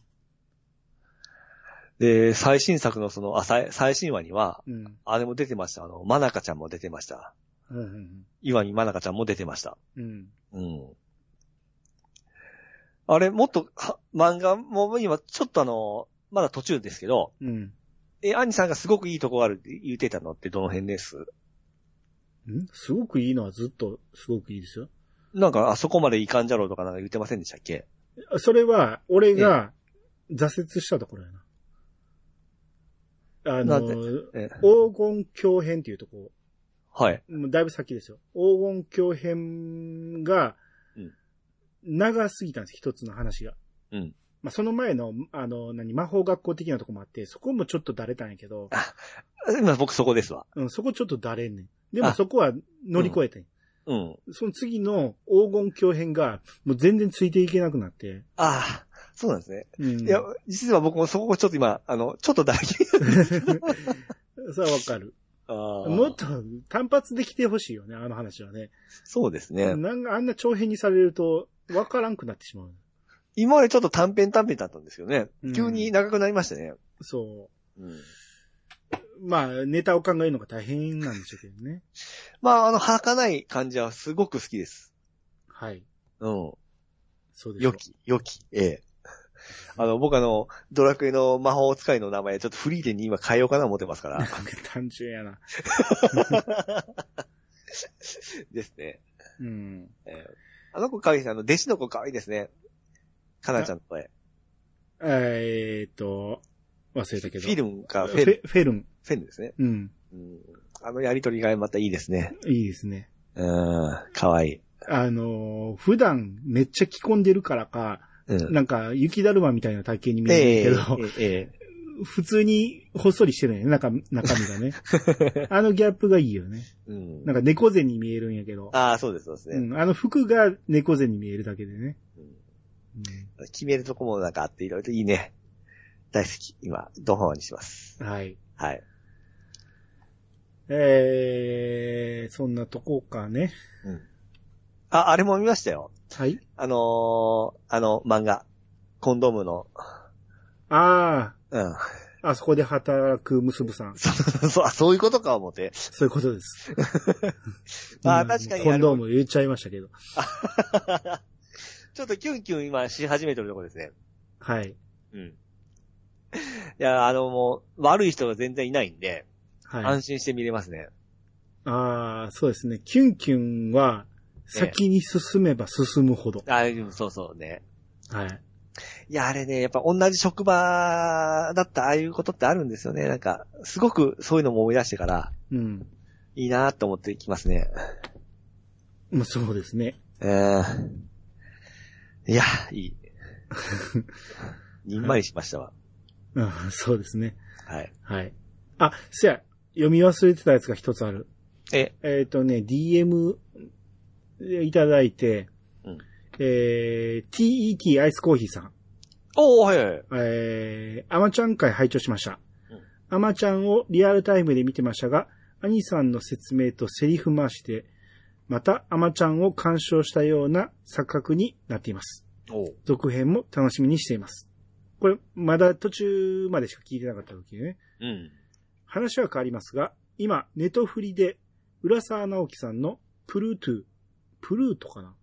で、最新作のその、あ、最最新話には、うん。あれも出てました。あの、まなかちゃんも出てました。うん。うん。岩見まなかちゃんも出てました。うん。うん。あれ、もっと、は漫画も今、ちょっとあの、まだ途中ですけど、うん。え、兄さんがすごくいいとこがあるって言ってたのってどの辺です？ん？すごくいいのはずっとすごくいいですよ。なんか、あそこまでいかんじゃろうとかなんか言ってませんでしたっけ？それは、俺が挫折したところやな。あの黄金鏡編っていうとこ、はい。もうだいぶ先ですよ。黄金鏡編がうん、長すぎたんです、一つの話が。うん。まあ、その前の、あの、何、魔法学校的なとこもあって、そこもちょっとだれたんやけど、今僕そこですわ。うん、そこちょっとだれんねん。でもあそこは乗り越えてん。うん。その次の黄金鏡編が、もう全然ついていけなくなって。ああ、そうなんですね。うん。いや、実は僕もそこちょっと今、あの、ちょっとだけ。それはわかる。もっと単発で来てほしいよね、あの話はね。そうですね。なんかあんな長編にされると、わからんくなってしまう。今までちょっと短編短編だったんですよねうん。急に長くなりましたね。そうん。う。まあ、ネタを考えるのが大変なんでしょうけどね。まあ、あの、儚い感じはすごく好きです。はい。うん。そうですよ良。き、良き、ええ。あの、僕あの、ドラクエの魔法使いの名前、ちょっとフリーレンに今変えようかな思ってますから。単純やな。ですね。うん。ええあの子可愛いです。あの、弟子の子可愛いですね。かなちゃんの声。えーっと、忘れたけど。フィルムかフフェル、ェフェルン。フェルですね。うん。うん。あのやりとりがまたいいですね。いいですね。うん。可愛い。あのー、普段めっちゃ着込んでるからか、うん。なんか雪だるまみたいな体型に見ええるけど、えええ普通にほっそりしてるんやね、中、中身がね。あのギャップがいいよね。うん。なんか猫背に見えるんやけど、ああ、そうです、そうですね。うん、あの服が猫背に見えるだけでね。うんうん決めるとこもなんかあっていろいろといいね。大好き。今、ドハマにします。はい。はい。えー、そんなとこかね。うん。あ、あれも見ましたよ。はい。あのー、あの、漫画。コンドームの、あうん。あそこで働くむすぶさん。そう、そうあそういうことか思って。そういうことです。まあうん確かにコンドーム言っちゃいましたけど。ちょっとキュンキュン今し始めてるところですね。はい。うん。いや、あの、もう、悪い人が全然いないんで、はい。安心して見れますね。ああ、そうですね。キュンキュンは、先に進めば進むほど。あそうそうね。はい。いや、あれね、やっぱ同じ職場だったああいうことってあるんですよね。なんか、すごくそういうのも思い出してから、うん。いいなと思ってきますね。まあ、そうですね。えー、いや、いい。にんまりしましたわ。あーそうですね。はい。はい。あ、せや、読み忘れてたやつが一つある。え、えっ、とね、DM いただいて、うんえー、TET アイスコーヒーさん。おー、はいはいはい。えー、アマちゃん会拝聴しましたうん。アマちゃんをリアルタイムで見てましたが、兄さんの説明とセリフ回しで、またアマちゃんを鑑賞したような錯覚になっています。続編も楽しみにしています。これ、まだ途中までしか聞いてなかった時ね。うん。話は変わりますが、今、ネトフリで、浦沢直樹さんのプルートゥ、プルートかな？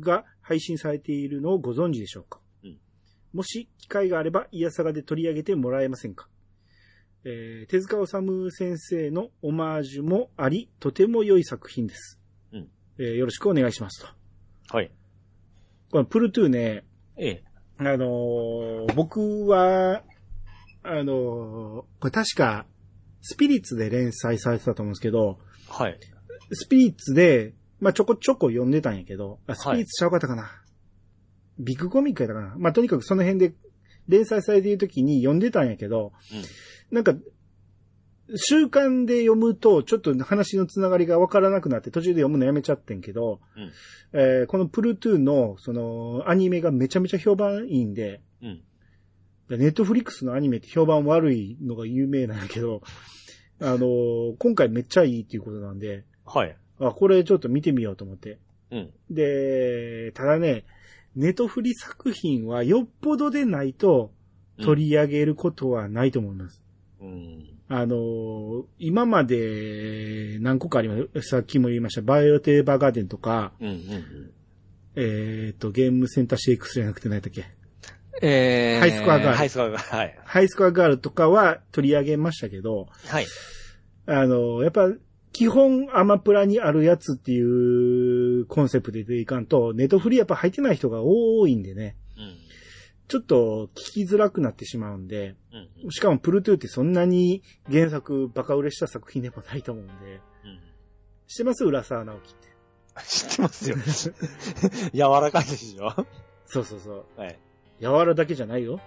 が配信されているのをご存知でしょうか、うんもし機会があれば、イヤサガで取り上げてもらえませんか？えー手塚治虫先生のオマージュもあり、とても良い作品です。うんえーよろしくお願いしますと。はい。このプルトゥね、ええ。あのー僕は、あのーこれ確か、スピリッツで連載されてたと思うんですけど、はい。スピリッツで、まあ、ちょこちょこ読んでたんやけど、あ、スピリッツちゃうかったかな？ビッグコミックやったかな？まあ、とにかくその辺で連載されている時に読んでたんやけど、なんか、習慣で読むと、ちょっと話のつながりがわからなくなって途中で読むのやめちゃってんけど、うんえーこのプルトゥーンの、その、アニメがめちゃめちゃ評判いいんで、うん。ネットフリックスのアニメって評判悪いのが有名なんやけど、あのー今回めっちゃいいっていうことなんで、はい。あ、これちょっと見てみようと思って。うん。で、ただね、ネトフリ作品はよっぽどでないと取り上げることはないと思います。うん。あのー今まで何個かあります。さっきも言いました、バイオテーバーガーデンとか、うん。うん。えっ、と、ゲームセンター CX じゃなくて何やったっけ？えー、ハイスコアガールハイスコアガール。はい。ハイスコアガールとかは取り上げましたけど、はい。あの、やっぱ、基本アマプラにあるやつっていうコンセプトでいかんと、ネットフリやっぱ入ってない人が多いんでね、うん。ちょっと聞きづらくなってしまうんで、うん。しかもプルトゥーってそんなに原作バカ売れした作品でもないと思うんで、うん。してます浦沢直樹って。知ってますよ。柔らかいでしょ？そうそうそう。はい。柔らだけじゃないよ。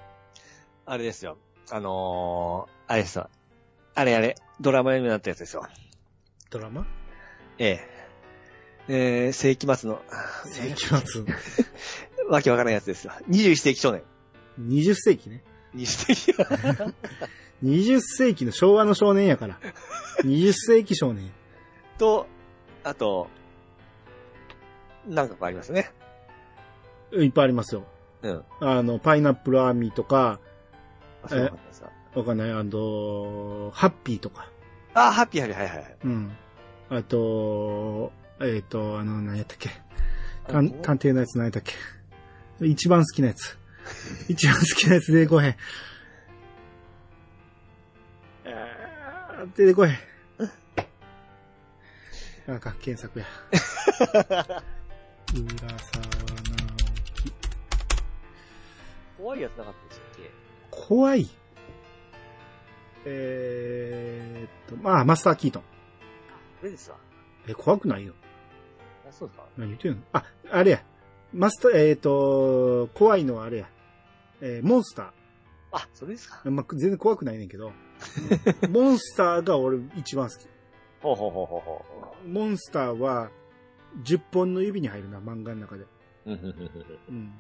あれですよ。あのー、あれですわ。あれあれ、ドラマになったやつですよ。ドラマ？ええ。えー、世紀末の、世紀末。わけわからないやつですよ。21世紀少年。20世紀ね。20世紀。20世紀の昭和の少年やから。20世紀少年。と、あと、なんかありますね。いっぱいありますよ。うん。あの、パイナップルアーミーとか、あそうなんですかわかんない、あの、ハッピーとか。あ、ハッピーハッピー、はいはいはい。うん。あと、えっ、と、あの、何やったっけ。探探偵のやつ何やったっけ。一番好きなやつ。一番好きなやつ出てこへん。あー出てこへん。なんか、検索や。浦沢直怖いやつなかったでしたっけ？怖い。えーっと、まあ、マスター・キートン。これですわ。え、怖くないよ。あ、そうですか？何言ってんの？あ、あれや。マスター、えーっと、怖いのはあれや。えーモンスタあ、それですか？ー。まあ、全然怖くないねんけど。モンスターが俺一番好き。ほうほうほうほうほモンスターは10本の指に入るな、漫画の中で。うん。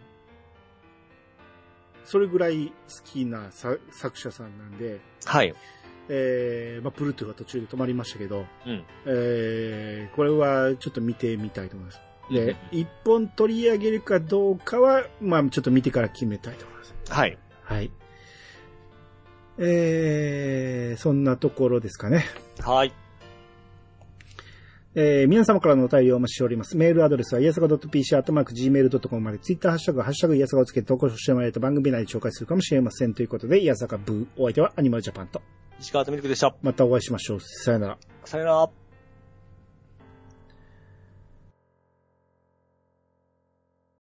それぐらい好きなさ作者さんなんで、はい。えー、まあ、プルトゥが途中で止まりましたけど、うん。えー、これはちょっと見てみたいと思います。うんで、一本取り上げるかどうかは、まあ、ちょっと見てから決めたいと思います。はい。はい。えー、そんなところですかね。はい。えー、皆様からのお便りをお待ちしております。メールアドレスは、いやさか .pc、アットマーク、gmail.com まで、ツイッターハッシュタグ、ハッシュタグ、いやさかをつけて投稿してもらえると番組内で紹介するかもしれません。ということで、いやさかブー、お相手はアニマルジャパンと。石川とミルクでした。またお会いしましょう。さよなら。さよなら。